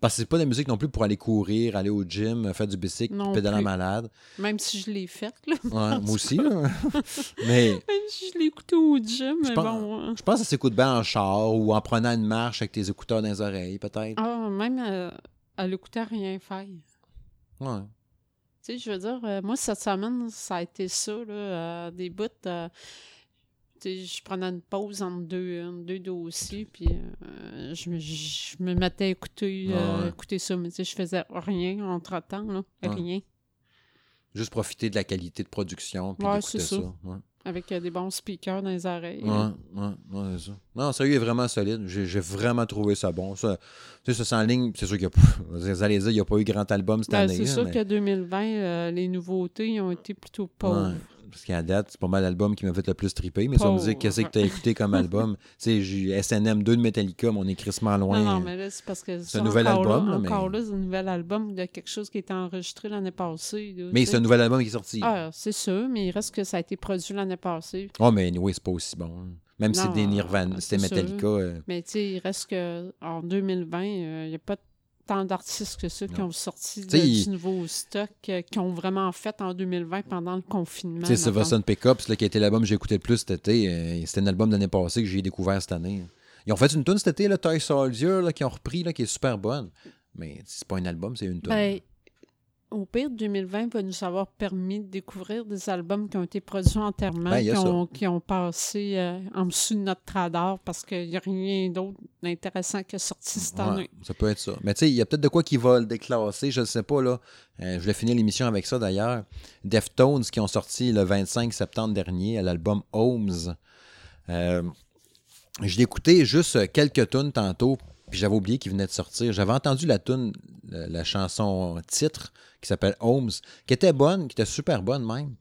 Parce que c'est pas de la musique non plus pour aller courir, aller au gym, faire du bicycle, pédaler malade. Même si je l'ai faite, là. Ouais, moi aussi, là. mais Même si je l'ai écouté au gym, mais pense- bon. hein. je pense que ça s'écoute bien en char ou en prenant une marche avec tes écouteurs dans les oreilles, peut-être. Ah, même euh, à l'écouter à rien faire. Ouais. Tu sais, je veux dire, euh, moi, cette semaine, ça a été ça, là, euh, des bouts. Je prenais une pause entre deux, entre deux dossiers, puis euh, je, me, je me mettais à écouter, euh, Ouais. écouter ça, mais je faisais rien entre-temps, là, Ouais. rien, Juste profiter de la qualité de production puis Ouais, ça. ça. Avec euh, des bons speakers dans les oreilles. Ouais, ouais, c'est ça. Non, sérieux, est vraiment solide. J'ai vraiment trouvé ça bon. Ça, tu sais, ça s'enligne, c'est sûr qu'il n'y a pas. Vous allez dire, il n'y a pas eu grand album cette Ben, année. c'est sûr mais- que 2020, euh, les nouveautés ont été plutôt pauvres. Parce qu'à date, c'est pas mal l'album qui m'a fait le plus triper. Mais si on me dit Pauvre. qu'est-ce que t'as écouté comme album, tu sais, j'ai SNM 2 de Metallica, mais on est crissement loin. Non, non, mais là, c'est parce que C'est un nouvel album, Là, là, mais- encore là, c'est un nouvel album de quelque chose qui a été enregistré l'année passée. là, Mais tu c'est un nouvel album qui est sorti. Ah, c'est sûr, mais il reste que ça a été produit l'année passée. Oh, mais anyway, c'est pas aussi bon. Même si Non, c'était Nirvana, c'était c'est. Metallica. euh, Mais tu sais, il reste que en 2020, euh, il n'y a pas tant d'artistes que ça qui ont sorti de- du nouveau stock, euh, qui ont vraiment fait en 2020 pendant le confinement. Tu sais, Pickups, là, qui a été l'album que j'ai écouté le plus cet été, euh, c'était un album de l'année passée que j'ai découvert cette année. Ils ont fait une tune cet été, là, Toy Soldier, là, qui ont repris, là, qui est super bonne. Mais c'est pas un album, c'est une tune. Ben, au pire, 2020 va nous avoir permis de découvrir des albums qui ont été produits entièrement, Ben, qui, ont, qui ont passé euh, en dessous de notre radar parce qu'il n'y a rien d'autre d'intéressant qui est sorti cette Ouais, année. ça peut être ça. Mais tu sais, il y a peut-être de quoi qui va le déclasser, je ne sais pas. là. Euh, je voulais finir l'émission avec ça d'ailleurs. Deftones qui ont sorti le 25 septembre dernier à l'album Homes. Euh, je l'ai écouté juste quelques tunes tantôt, puis j'avais oublié qu'il venait de sortir. J'avais entendu la tune, la, chanson titre qui s'appelle Homes, qui était bonne, qui était super bonne même.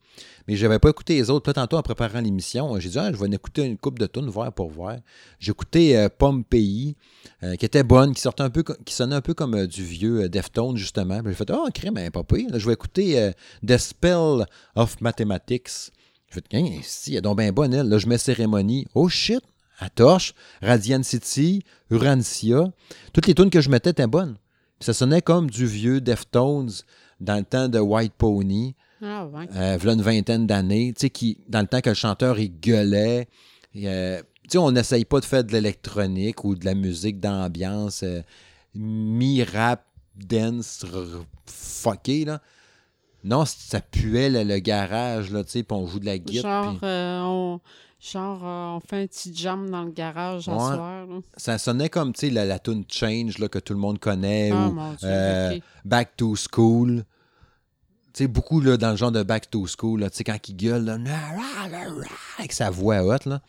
Mais je n'avais pas écouté les autres. Puis tantôt, en préparant l'émission, j'ai dit, ah, je vais en écouter une coupe de tunes, voir pour voir. J'ai écouté euh, Pays, euh, qui était bonne, qui sortait un peu, qui sonnait un peu comme euh, du vieux euh, Deftones, justement. Puis j'ai fait, oh, crème, elle je vais écouter euh, The Spell of Mathematics. J'ai fait, Hein, si, elle est donc bien bonne, elle. Là, je mets Cérémonie. Oh shit! À Torche, Radiant City, Urantia. Toutes les tunes que je mettais étaient bonnes. Ça sonnait comme du vieux Deftones dans le temps de White Pony Ah ouais. euh, une vingtaine d'années, tu sais, qui, dans le temps que le chanteur, il gueulait. euh, tu sais, on n'essaye pas de faire de l'électronique ou de la musique d'ambiance euh, mi-rap, dance, fucké, là. Non, ça puait le, le garage, là, tu sais, puis on joue de la guitare. Genre, euh, on, genre euh, on fait un petit jam dans le garage à Ouais. soir. là. Ça sonnait comme, tu sais, la, la tune Change, là, que tout le monde connaît, Ah, ou mon Dieu, euh. Back to School. Tu sais, beaucoup là, dans le genre de Back to School, tu sais, quand il gueule, là, avec sa voix haute, là.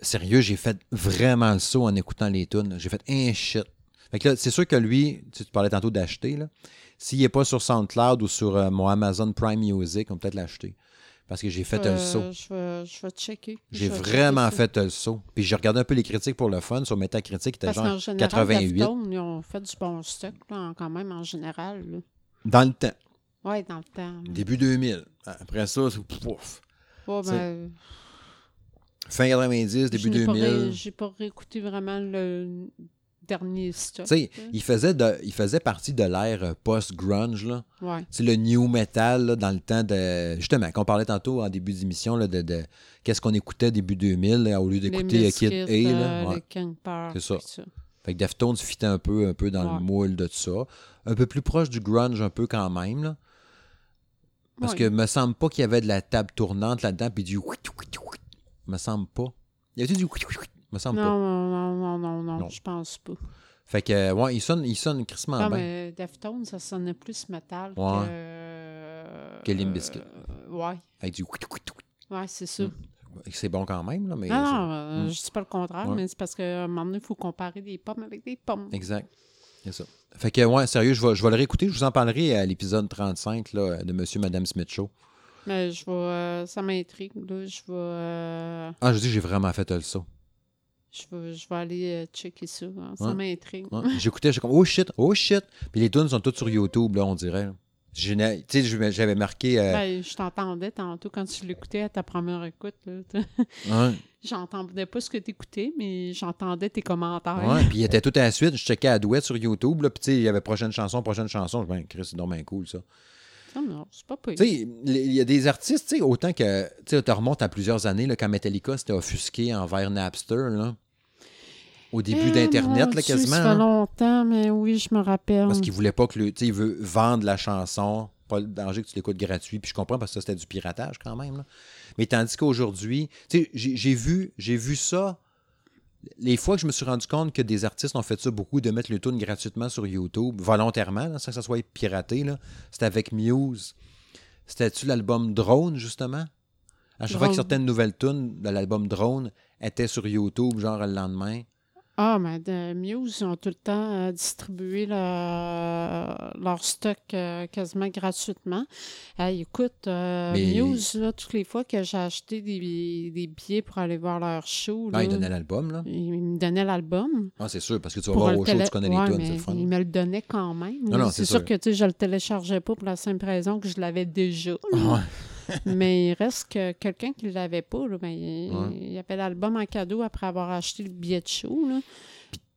Sérieux, j'ai fait vraiment le saut en écoutant les tunes. J'ai fait un shit. Fait que là, c'est sûr que lui, tu parlais tantôt d'acheter, là. S'il n'est pas sur SoundCloud ou sur euh, mon Amazon Prime Music, on peut peut-être l'acheter. Parce que j'ai fait Euh, le saut. Je vais, je vais checker. J'ai vraiment ça. fait le saut. Puis j'ai regardé un peu les critiques pour le fun. Sur Metacritic, c'était Parce genre général, 88. Deftones, ils ont fait du bon stock, là, quand même, en général. là. Dans le temps. Ouais, dans le temps. Début 2000. Après ça, c'est pouf. Ouais, ben, Fin 90, je début n'ai pas ré- 2000. J'ai pas réécouté vraiment le dernier stock. Tu sais, là. il faisait, de, il faisait partie de l'ère euh, post-grunge, là. Ouais. Le new metal, là, dans le temps de... Justement, qu'on parlait tantôt en début d'émission, là, de, de qu'est-ce qu'on écoutait début 2000, là, au lieu d'écouter euh, Kid A, là. euh, Ouais. C'est ça. Fait que Deftones fitait un peu, un peu dans Ouais. le moule de ça. Un peu plus proche du grunge, un peu quand même, là. Parce que me semble pas qu'il y avait de la table tournante là-dedans, puis du... Me semble pas. Il y avait du... Me semble Non, pas. non, non, non, non, je pense pas. Fait que, euh, ouais, il sonne, il sonne crissement Non, bien. mais Deftones, ça sonnait plus métal Ouais. que... Que Limp Bizkit. euh, ouais, Avec du... ouais, c'est ça. Mm. C'est bon quand même, là, mais... Ah non, euh, Mm. je dis pas le contraire, Ouais. mais c'est parce qu'à un moment donné, il faut comparer des pommes avec des pommes. Exact. C'est ça. Fait que, ouais, sérieux, je vais, je vais le réécouter. Je vous en parlerai à l'épisode 35 là, de Monsieur Madame Smith Show. Mais je vais... euh, ça m'intrigue, là. Je vais... euh, Ah, je dis, j'ai vraiment fait le saut. Je vais, je vais aller euh, checker ça. hein, Ça Ouais. m'intrigue. Ouais. J'écoutais, j'étais comme, oh shit, oh shit. Puis les tunes sont toutes sur YouTube, là, on dirait. là. J'avais marqué. euh, Ben, je t'entendais tantôt quand tu l'écoutais à ta première écoute. là. ouais, J'entendais pas ce que tu écoutais, mais j'entendais tes commentaires. ouais, puis il était tout à la suite. Je checkais à douette sur YouTube, là, puis tu sais, il y avait prochaine chanson, prochaine chanson. Je dis, ben, Chris, c'est bien cool, ça. Ah non, c'est pas il y a des artistes, tu sais, autant que, tu sais, tu remontes à plusieurs années, là, quand Metallica s'était offusqué envers Napster, là. Au début Eh, d'Internet, mon là, quasiment. Ça fait hein. longtemps, mais oui, je me rappelle. Parce qu'il voulait pas que le. Tu sais, il veut vendre la chanson. Pas le danger que tu l'écoutes gratuit. Puis je comprends parce que ça, c'était du piratage quand même. là. Mais tandis qu'aujourd'hui, tu sais, j'ai vu, j'ai vu ça. Les fois que je me suis rendu compte que des artistes ont fait ça beaucoup, de mettre le tune gratuitement sur YouTube, volontairement, là, sans que ça soit piraté, c'était avec Muse. C'était-tu l'album Drone, justement? À chaque fois que certaines nouvelles tunes de l'album Drone étaient sur YouTube, genre le lendemain. Ah, mais de Muse, ils ont tout le temps euh, distribué leur, leur stock euh, quasiment gratuitement. Hey, écoute, euh, Mais- Muse, là, toutes les fois que j'ai acheté des, des billets pour aller voir leur show, Ah, ils donnaient l'album, là? ils me donnaient l'album. Ah, c'est sûr, parce que tu vas voir au show, télé- tu connais Ouais, les tunes, c'est le fun. Ils me le donnaient quand même. Non, non, c'est c'est sûr sûr. que tu sais, je le téléchargeais pas pour la simple raison que je l'avais déjà. là. Ouais. Mais il reste que quelqu'un qui ne l'avait pas. Là, ben, il, y avait l'album en cadeau après avoir acheté le billet de show. Là.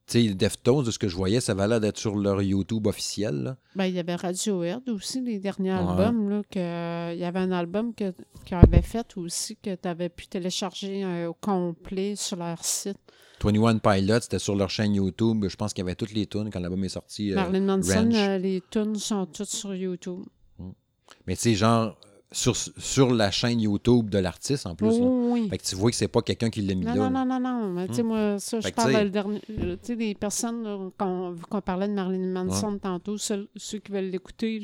Tu sais, Deftones, de ce que je voyais, ça valait d'être sur leur YouTube officiel. Là. Ben, il y avait Radiohead aussi, les derniers albums. Là, que, il y avait un album qu'ils avaient fait aussi que tu avais pu télécharger euh, au complet sur leur site. 21 Pilots, c'était sur leur chaîne YouTube. Je pense qu'il y avait toutes les tunes quand l'album est sorti. Euh, Marilyn Manson, euh, les tunes sont toutes sur YouTube. Mais tu sais, genre, sur, sur la chaîne YouTube de l'artiste en plus. oui. Fait que tu vois que c'est pas quelqu'un qui l'a mis non, là. Non, non, non, non. Mais tu sais, hmm. moi, ça, je parle dernier. Sais, les personnes, qu'on qu'on parlait de Marilyn Manson tantôt, ceux, qui veulent l'écouter,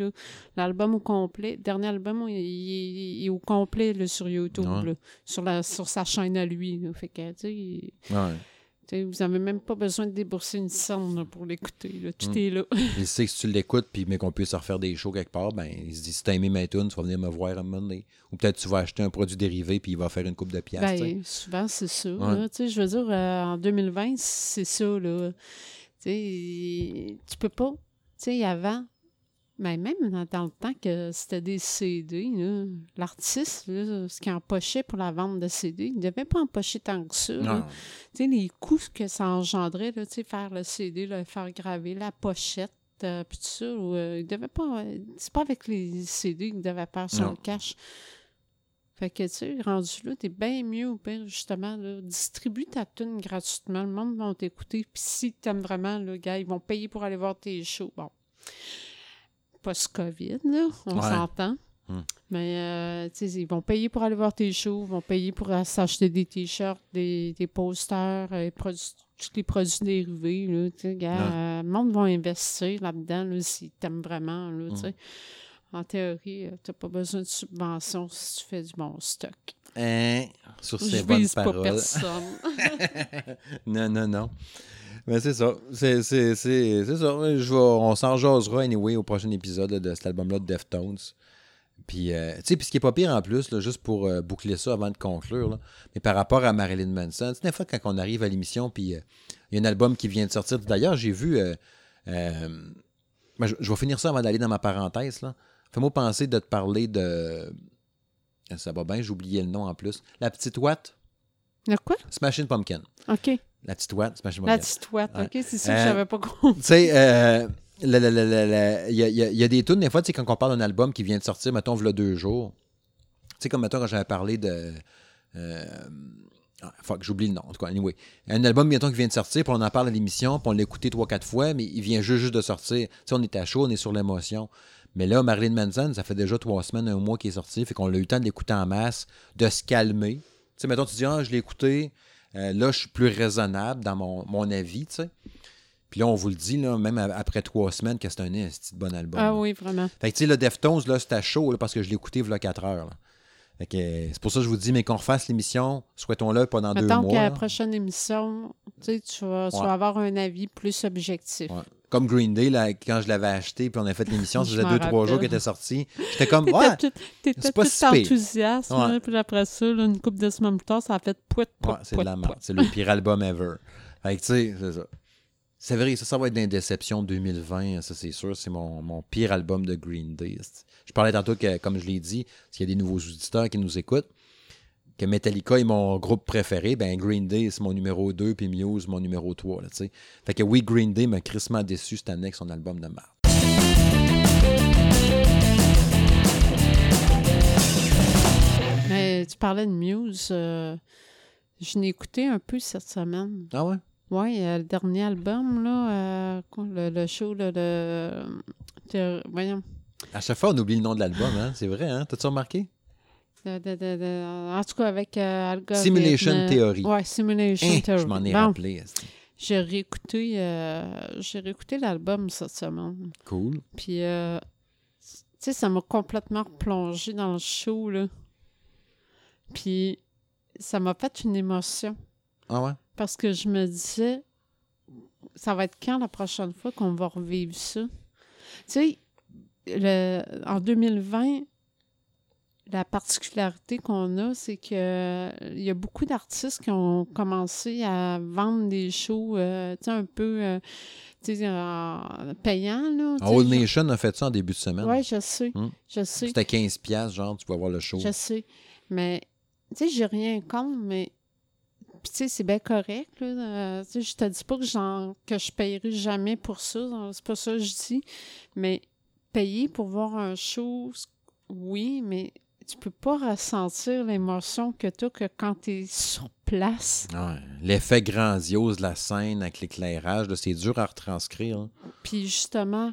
l'album au complet, le dernier album, il, est au complet là, sur YouTube, sur, la, sur sa chaîne à lui. Fait que, tu sais. Ouais vous n'avez même pas besoin de débourser une somme pour l'écouter. Tout est là. il sait que si tu l'écoutes, puis mais qu'on puisse refaire des shows quelque part, ben, il se dit si t'as aimé ma tune, tu vas venir me voir un moment donné. Ou peut-être tu vas acheter un produit dérivé, puis il va faire une coupe de pièces. Ben, souvent, c'est ça. je veux dire, euh, en 2020, c'est ça. Là. tu peux pas. Tu sais, avant, mais ben, même dans, le temps que c'était des CD, l'artiste, ce qui empochait pour la vente de CD, il ne devait pas empocher tant que ça. Les coûts que ça engendrait, là, faire le CD, le faire graver, la pochette, euh, puis tout ça, euh, il devait pas. Euh, c'est pas avec les CD qu'il devait faire son cash. Fait que, tu sais, rendu là, t'es bien mieux ou pire, justement, là, distribue ta tune gratuitement. Le monde va t'écouter. Puis si t'aimes vraiment, le gars, ils vont payer pour aller voir tes shows. Bon post-COVID, là, on s'entend. Hmm. Mais euh, ils vont payer pour aller voir tes shows, ils vont payer pour s'acheter des t-shirts, des, des posters, euh, tous les produits dérivés. Là, euh, le monde va investir là-dedans là, s'ils t'aiment vraiment. Là, hmm. En théorie, tu n'as pas besoin de subvention si tu fais du bon stock. Hein? Sur ces Je bonnes paroles. pas personne. non, non, non. Mais c'est ça. C'est, ça. Je vais, on s'en jasera anyway au prochain épisode de cet album-là de Deftones. Puis, euh, tu sais, puis ce qui est pas pire en plus, là, juste pour euh, boucler ça avant de conclure, là, mais par rapport à Marilyn Manson, tu sais, des fois, quand on arrive à l'émission, puis euh, il y a un album qui vient de sortir. D'ailleurs, j'ai vu. Ben, je, vais finir ça avant d'aller dans ma parenthèse. Là. Fais-moi penser de te parler de. Ça va bien, j'ai oublié le nom en plus. La petite Watt. Le quoi? Smashing Pumpkin. OK. La petite ouate, c'est La petite ouate, OK, c'est ça que je savais pas compris. Tu sais, euh, il y, a, y, a, des tunes, des fois, tu sais, quand on parle d'un album qui vient de sortir, mettons, il y a deux jours. Tu sais, comme mettons, quand j'avais parlé de. Euh, ah, fuck, j'oublie le nom. En tout cas, anyway. Un album, mettons, qui vient de sortir, puis on en parle à l'émission, puis on l'a écouté trois, quatre fois, mais il vient juste, juste de sortir. Tu sais, on est à chaud, on est sur l'émotion. Mais là, Marilyn Manson, ça fait déjà trois semaines, un mois qu'il est sorti, fait qu'on a eu le temps de l'écouter en masse, de se calmer. Tu sais, mettons, tu dis, ah, je l'ai écouté, euh, là, je suis plus raisonnable dans mon, avis, tu sais. Puis là, on vous le dit, là, même après trois semaines, que c'est un, petit bon album. Ah oui, vraiment. Fait que, tu sais, le Deftones, là, c'était chaud, parce que je l'ai écouté il y a quatre heures. Fait que c'est pour ça que je vous dis, mais qu'on refasse l'émission, souhaitons-le pendant deux mois. qu'à la prochaine émission, tu, tu, vas, avoir un avis plus objectif. Comme Green Day, là, quand je l'avais acheté, puis on a fait l'émission, ça faisait deux, trois jours qu'il était sorti. J'étais comme, ouais, c'est pas tout enthousiaste. Ouais. puis après ça, une couple de semaines plus tard, ça a fait pouet, pouet, ouais, C'est de la merde. C'est le pire album ever. Fait que, tu sais, c'est ça. C'est vrai, ça, ça va être une déception 2020, ça c'est sûr. C'est mon, mon, pire album de Green Day. Je parlais tantôt que, comme je l'ai dit, s'il y a des nouveaux auditeurs qui nous écoutent, que Metallica est mon groupe préféré, ben Green Day, c'est mon numéro 2, puis Muse, mon numéro 3. Là, fait que oui, Green Day m'a crissement déçu cette année avec son album de mars. Mais tu parlais de Muse. Euh, je l'ai écouté un peu cette semaine. Ah ouais? Oui, le dernier album, là, euh, le, show, le, voyons. À chaque fois, on oublie le nom de l'album, hein? c'est vrai, hein? T'as-tu remarqué? En tout cas, avec euh, Simulation Theory. Oui, Simulation hein, Theory. Je m'en ai rappelé. J'ai réécouté, euh, j'ai réécouté l'album cette semaine. Cool. Puis, euh, tu sais, ça m'a complètement plongé dans le show, là. Puis, ça m'a fait une émotion. Ah ouais? Parce que je me disais, ça va être quand la prochaine fois qu'on va revivre ça? Tu sais, en 2020, la particularité qu'on a, c'est que il y a beaucoup d'artistes qui ont commencé à vendre des shows, euh, tu sais, un peu euh, euh, payants. Là, Old genre- Nation a fait ça en début de semaine. Ouais, je sais. Hmm. Je sais. C'était 15$, piastres, genre, tu vas voir le show. Je sais. Mais, tu sais, j'ai rien contre, mais. Puis, tu sais, c'est bien correct, là. Euh, tu sais, je te dis pas que, j'en- que je payerai jamais pour ça. C'est pas ça que je dis. Mais payer pour voir un show, oui, mais tu peux pas ressentir l'émotion que tu as que quand tu es sur place. Ouais. L'effet grandiose de la scène avec l'éclairage, c'est dur à retranscrire. hein. Puis, justement,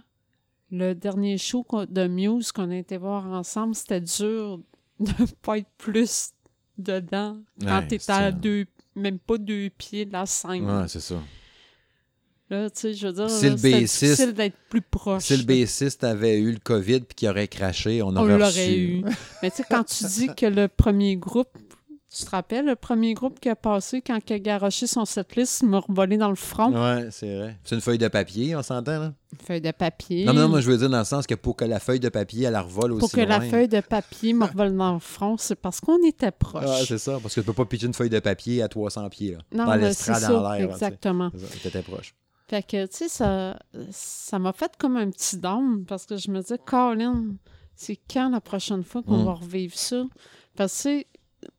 le dernier show de Muse qu'on a été voir ensemble, c'était dur de pas être plus dedans quand Ouais, t'es c'est à deux, même pas deux pieds de la scène. Ouais, c'est ça. Là, tu sais, je veux dire, Si là, le c'était bassiste- difficile d'être plus proche. Si le avait eu le COVID puis qu'il aurait craché, on on aurait l'aurait eu. Mais tu sais, quand tu dis que le premier groupe, tu te rappelles, le premier groupe qui a passé quand il a garoché son setlist, il m'a revolé dans le front? Ouais, c'est vrai. C'est une feuille de papier, on s'entend, là? Une feuille de papier. Non, mais non, moi, je veux dire dans le sens que pour que la feuille de papier, elle revole aussi Pour que la feuille de papier me revole dans le front, c'est parce qu'on était proche. Ah, c'est ça, parce que tu peux pas pitcher une feuille de papier à 300 pieds, là. non, dans l'estrade ça, en l'air, tu exactement. T'étais proche. Fait que, tu sais, ça ça m'a fait comme un petit down parce que je me disais, Colin, c'est quand la prochaine fois qu'on Mm. va revivre ça? Parce que,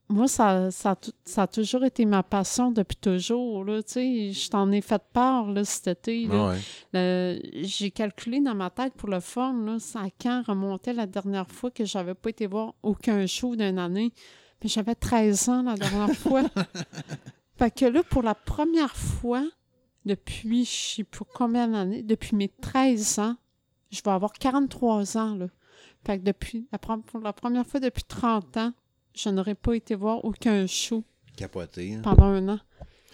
moi, ça, ça, ça a toujours été ma passion depuis toujours, là. Je t'en ai fait part, là, cet été. Ah ouais. Le- J'ai calculé dans ma tête pour le fun, là, à quand remontait la dernière fois que j'avais pas été voir aucun show d'une année? Mais j'avais 13 ans la dernière fois. fait que là, pour la première fois, depuis je sais pas combien d'années, depuis mes 13 ans, je vais avoir 43 ans, là. Fait que depuis, la, pour la première fois depuis 30 ans, je n'aurais pas été voir aucun show Capoté. hein. pendant un an.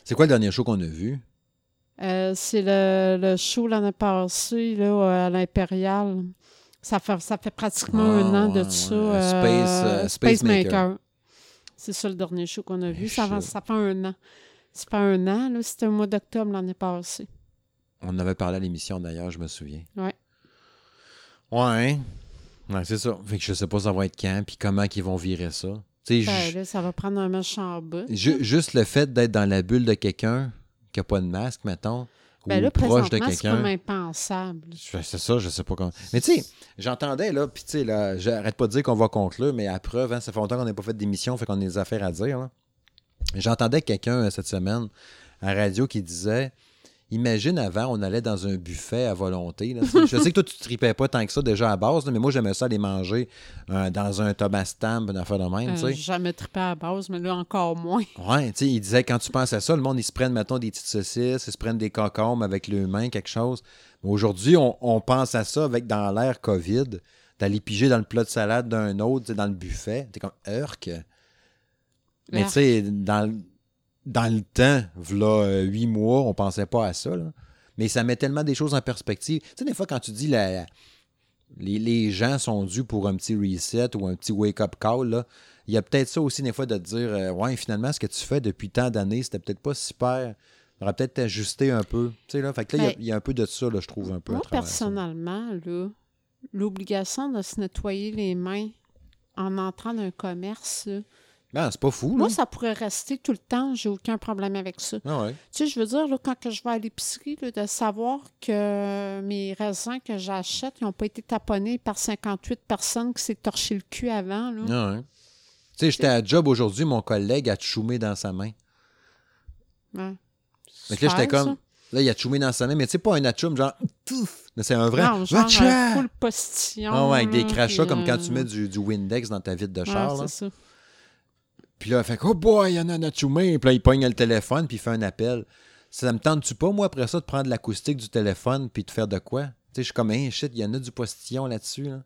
C'est quoi le dernier show qu'on a vu? Euh, c'est le, le show l'année passée là, à l'Impérial. Ça fait, ça fait pratiquement Ah, un an de ouais, ça. euh, Space, euh, Space Maker. C'est ça le dernier show qu'on a vu. Ça, va- shit. ça fait un an. C'est pas un an, là, c'était au mois d'octobre l'année passée. On en avait parlé à l'émission d'ailleurs, je me souviens. Ouais. Ouais. Ouais, c'est ça. Fait que je sais pas ça va être quand, puis comment qu'ils vont virer ça. Ben, là, ça va prendre un méchant bout. ju- juste le fait d'être dans la bulle de quelqu'un qui a pas de masque, mettons, Ben ou là, proche de présentement, c'est comme quelqu'un. impensable. C'est ça, je sais pas comment. Mais tu sais, j'entendais là, puis tu sais, là, j'arrête pas de dire qu'on va conclure, mais à preuve, hein, ça fait longtemps qu'on n'a pas fait d'émission, fait qu'on a des affaires à dire. là. J'entendais quelqu'un euh, cette semaine à radio qui disait Imagine avant, on allait dans un buffet à volonté. là. Je sais que toi, tu ne tripais pas tant que ça déjà à base, là, mais moi, j'aimais ça aller manger euh, dans un Thomas Stamp, une affaire de même. Euh, jamais trippé à base, mais là, encore moins. Ouais, tu sais, il disait quand tu penses à ça, le monde, ils se prennent, mettons, des petites saucisses, ils se prennent des concombres avec leurs mains, quelque chose. Mais aujourd'hui, on, on pense à ça avec dans l'air COVID, d'aller piger dans le plat de salade d'un autre, dans le buffet. T'es comme Urk. Mais tu sais, dans, le- dans le temps, v'là euh, huit mois, on pensait pas à ça. là. Mais ça met tellement des choses en perspective. Tu sais, des fois, quand tu dis la, les, les gens sont dus pour un petit reset ou un petit wake-up call, là, il y a peut-être ça aussi des fois de te dire euh, Ouais, finalement, ce que tu fais depuis tant d'années, c'était peut-être pas super. On aurait peut-être ajusté un peu. Tu sais, là, fait que là, il y a- Ben, il y, a un peu de ça, là, je trouve, un peu. Moi, personnellement, là, l'obligation de se nettoyer les mains en entrant dans un commerce, là, Ben, c'est pas fou, là. moi, ça pourrait rester tout le temps. J'ai aucun problème avec ça. Ah ouais. Tu sais, je veux dire, là, quand que je vais à l'épicerie, de savoir que mes raisins que j'achète, ils n'ont pas été taponnés par 58 personnes qui s'est torché le cul avant. Là. Ah ouais. Tu sais, j'étais à job aujourd'hui, mon collègue a tchoumé dans sa main. Ouais. Que là, j'étais comme. Là, il a tchoumé dans sa main, mais tu sais, pas un atchoum, genre. Mais c'est un vrai. Non, genre un full postillon. Ah ouais, avec des crachats comme quand euh, tu mets du, du Windex dans ta vitre de ouais, char. là. c'est ça. Puis là, il fait que, oh boy, il y en a un atchoumé. Puis là, il pogne le téléphone, puis il fait un appel. Ça me tente-tu pas, moi, après ça, de prendre l'acoustique du téléphone, puis de faire de quoi? Tu sais, je suis comme, hey, shit, il y en a du postillon là-dessus. Là.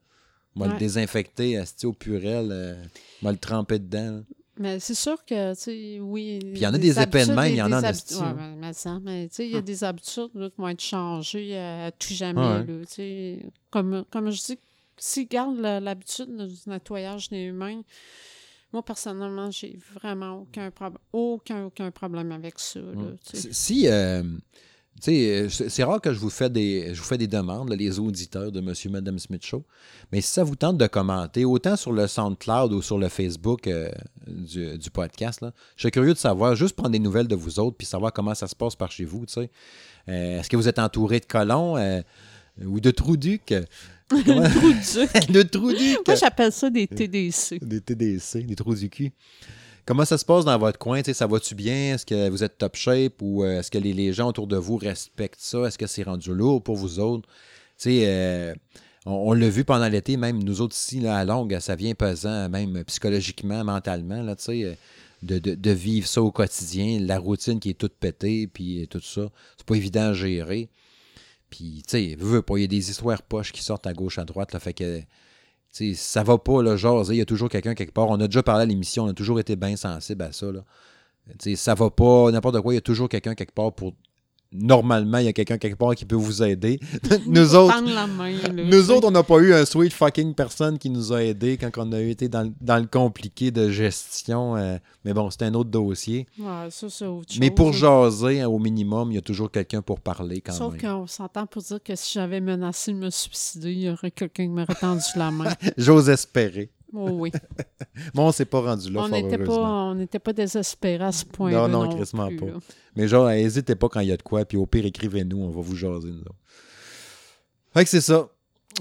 Va le désinfecter asti, au purel. euh, va le tremper dedans. là. Mais c'est sûr que, tu sais, oui. Puis il y en a des épais de même, il y en a en esti, Ouais, mais tu sais, il y a des habitudes là, qui vont être changées à, à tout jamais. Ouais. là, tu sais. comme, comme je dis, s'ils gardent l'habitude du nettoyage des mains, moi, personnellement, j'ai vraiment aucun problème, aucun, aucun problème avec ça. là, sais. Si, euh, tu sais, c'est rare que je vous fais des, je vous fais des demandes, là, les auditeurs de Monsieur Madame Smith Show. Mais si ça vous tente de commenter, autant sur le SoundCloud ou sur le Facebook euh, du, du podcast, là, je serais curieux de savoir, juste prendre des nouvelles de vous autres, puis savoir comment ça se passe par chez vous, tu sais. Euh, Est-ce que vous êtes entouré de colons euh, ou de trous-ducs? Comment- de trous-ducs! Moi, j'appelle ça des TDC. Des TDC, des trous du cul. Comment ça se passe dans votre coin? Tu sais, ça va-tu bien? Est-ce que vous êtes top shape ou euh, est-ce que les, les gens autour de vous respectent ça? Est-ce que c'est rendu lourd pour vous autres? Tu sais, euh, on, on l'a vu pendant l'été, même nous autres ici, là, à longue, ça vient pesant, même psychologiquement, mentalement, là, tu sais, euh, de, de- de vivre ça au quotidien, la routine qui est toute pétée, puis euh, tout ça. C'est pas évident à gérer. Puis, tu sais, pas, il y a des histoires poches qui sortent à gauche, à droite, là, fait que tu sais, ça va pas, là, jaser, il y a toujours quelqu'un quelque part. On a déjà parlé à l'émission, on a toujours été bien sensible à ça. Là. Tu sais, ça va pas, n'importe quoi, il y a toujours quelqu'un quelque part pour. Normalement, il y a quelqu'un quelque part qui peut vous aider. nous autres, main, nous autres, on n'a pas eu un sweet fucking personne qui nous a aidés quand on a été dans, le- dans le compliqué de gestion. euh, mais bon, c'est un autre dossier. Ouais, ça, c'est autre Mais chose, pour jaser, hein, au minimum, il y a toujours quelqu'un pour parler quand Sauf même. qu'on s'entend pour dire que si j'avais menacé de me suicider, il y aurait quelqu'un qui m'aurait tendu la main. J'ose espérer. Oh oui. Bon, on s'est pas rendu là, on fort n'était pas, heureusement. on n'était pas désespérés à ce point-là. Non, non, non plus, pas. là. Mais genre, n'hésitez pas quand il y a de quoi, puis au pire, écrivez-nous, on va vous jaser, nous autres. Fait que c'est ça.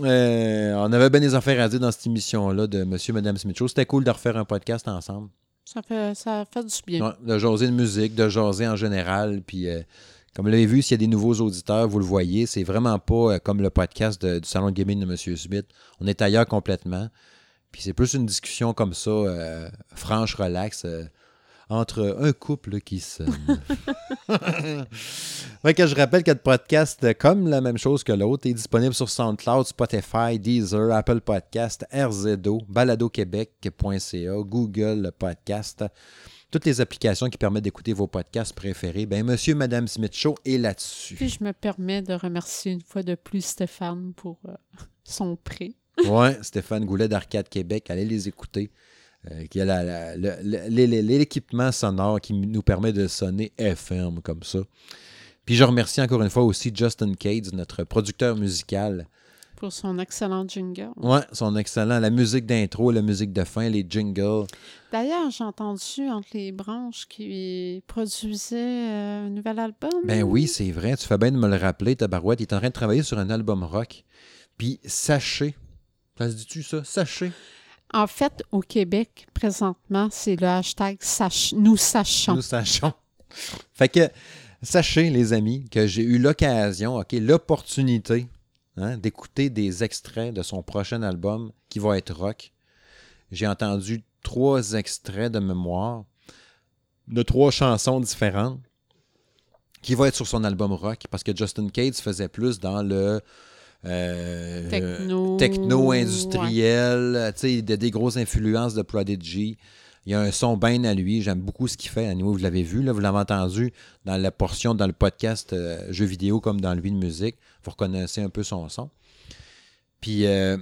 Euh, on avait bien des affaires à dire dans cette émission-là de Monsieur et Madame Smith Show. C'était cool de refaire un podcast ensemble. Ça fait, ça fait du bien. Ouais, de jaser de musique, de jaser en général. Puis, euh, comme vous l'avez vu, s'il y a des nouveaux auditeurs, vous le voyez, c'est vraiment pas euh, comme le podcast de- du Salon de Gaming de Monsieur Smith. On est ailleurs complètement. Puis c'est plus une discussion comme ça, euh, franche, relax, euh, entre un couple qui s'aime. ouais, que je rappelle que le podcast, euh, comme la même chose que l'autre, est disponible sur SoundCloud, Spotify, Deezer, Apple Podcast, RZO, baladoquebec.ca, Google Podcast, toutes les applications qui permettent d'écouter vos podcasts préférés. Ben, Monsieur, Madame Smith Show est là-dessus. Puis je me permets de remercier une fois de plus Stéphane pour euh, son prêt. Ouais, Stéphane Goulet d'Arcade Québec, allez les écouter. Euh, qui a l'équipement sonore qui nous permet de sonner FM comme ça. Puis je remercie encore une fois aussi Justin Cades, notre producteur musical. pour son excellent jingle. Ouais, son excellent. La musique d'intro, la musique de fin, les jingles. D'ailleurs, j'ai entendu entre les branches qu'il produisait euh, un nouvel album. Ben oui, c'est vrai. Tu fais bien de me le rappeler, Tabarouette. Il est en train de travailler sur un album rock. Puis sachez, ça se dit-tu ça? Sachez. En fait, au Québec, présentement, c'est le hashtag sach- Nous sachons. Nous sachons. Fait que, sachez, les amis, que j'ai eu l'occasion, OK, l'opportunité hein, d'écouter des extraits de son prochain album qui va être rock. J'ai entendu trois extraits de mémoire de trois chansons différentes qui vont être sur son album rock parce que Justin Cates faisait plus dans le euh, Techno. techno-industriel, tu sais, de- des grosses influences de Prodigy. Il y a un son bien à lui. J'aime beaucoup ce qu'il fait. À vous l'avez vu, là, vous l'avez entendu dans la portion, dans le podcast euh, jeux vidéo comme dans lui de musique. Vous reconnaissez un peu son son. Puis, euh,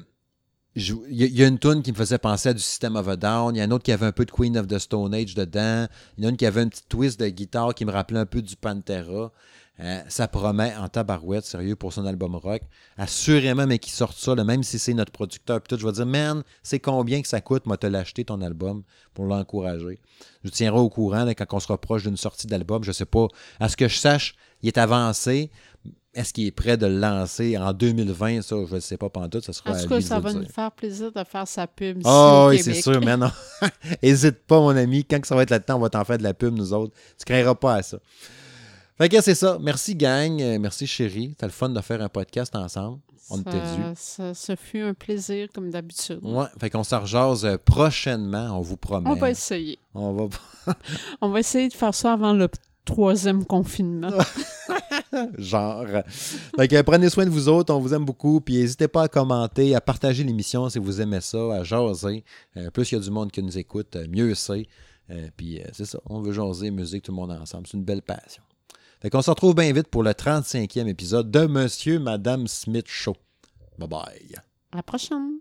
il y, a- il y a une tune qui me faisait penser à du System of a Down. Il y en a une autre qui avait un peu de Queen of the Stone Age dedans. Il y en a une qui avait un petit twist de guitare qui me rappelait un peu du Pantera. Euh, ça promet en tabarouette, sérieux, pour son album rock. Assurément, mais qu'il sorte ça, là, même si c'est notre producteur. Puis tout, je vais dire, man, c'est combien que ça coûte, moi, te l'acheter ton album pour l'encourager. Je vous tiendrai au courant là, quand on sera proche d'une sortie d'album. Je sais pas. À ce que je sache, il est avancé. Est-ce qu'il est prêt de le lancer en 2020? Ça, je ne sais pas pantoute. Ça sera En tout cas, ça va nous faire plaisir de faire sa pub ici Ah au oui, c'est sûr, mais non. Hésite pas, mon ami. Quand que ça va être temps, on va t'en faire de la pub, nous autres. Tu craindras pas à ça. Fait que c'est ça. Merci, gang. Euh, Merci, chérie. C'était le fun de faire un podcast ensemble. On était dû. ça, ça, ça fut un plaisir, comme d'habitude. Ouais, fait qu'on s'en rejase euh, prochainement, on vous promet. On va essayer. On va On va essayer de faire ça avant le troisième confinement. genre. Fait que prenez soin de vous autres, on vous aime beaucoup, puis n'hésitez pas à commenter, à partager l'émission si vous aimez ça, à jaser. Euh, plus il y a du monde qui nous écoute, mieux c'est. Euh, puis euh, c'est ça, on veut jaser musique tout le monde ensemble, c'est une belle passion. Fait qu'on se retrouve bien vite pour le 35e épisode de Monsieur Madame Smith Show. Bye bye. À la prochaine.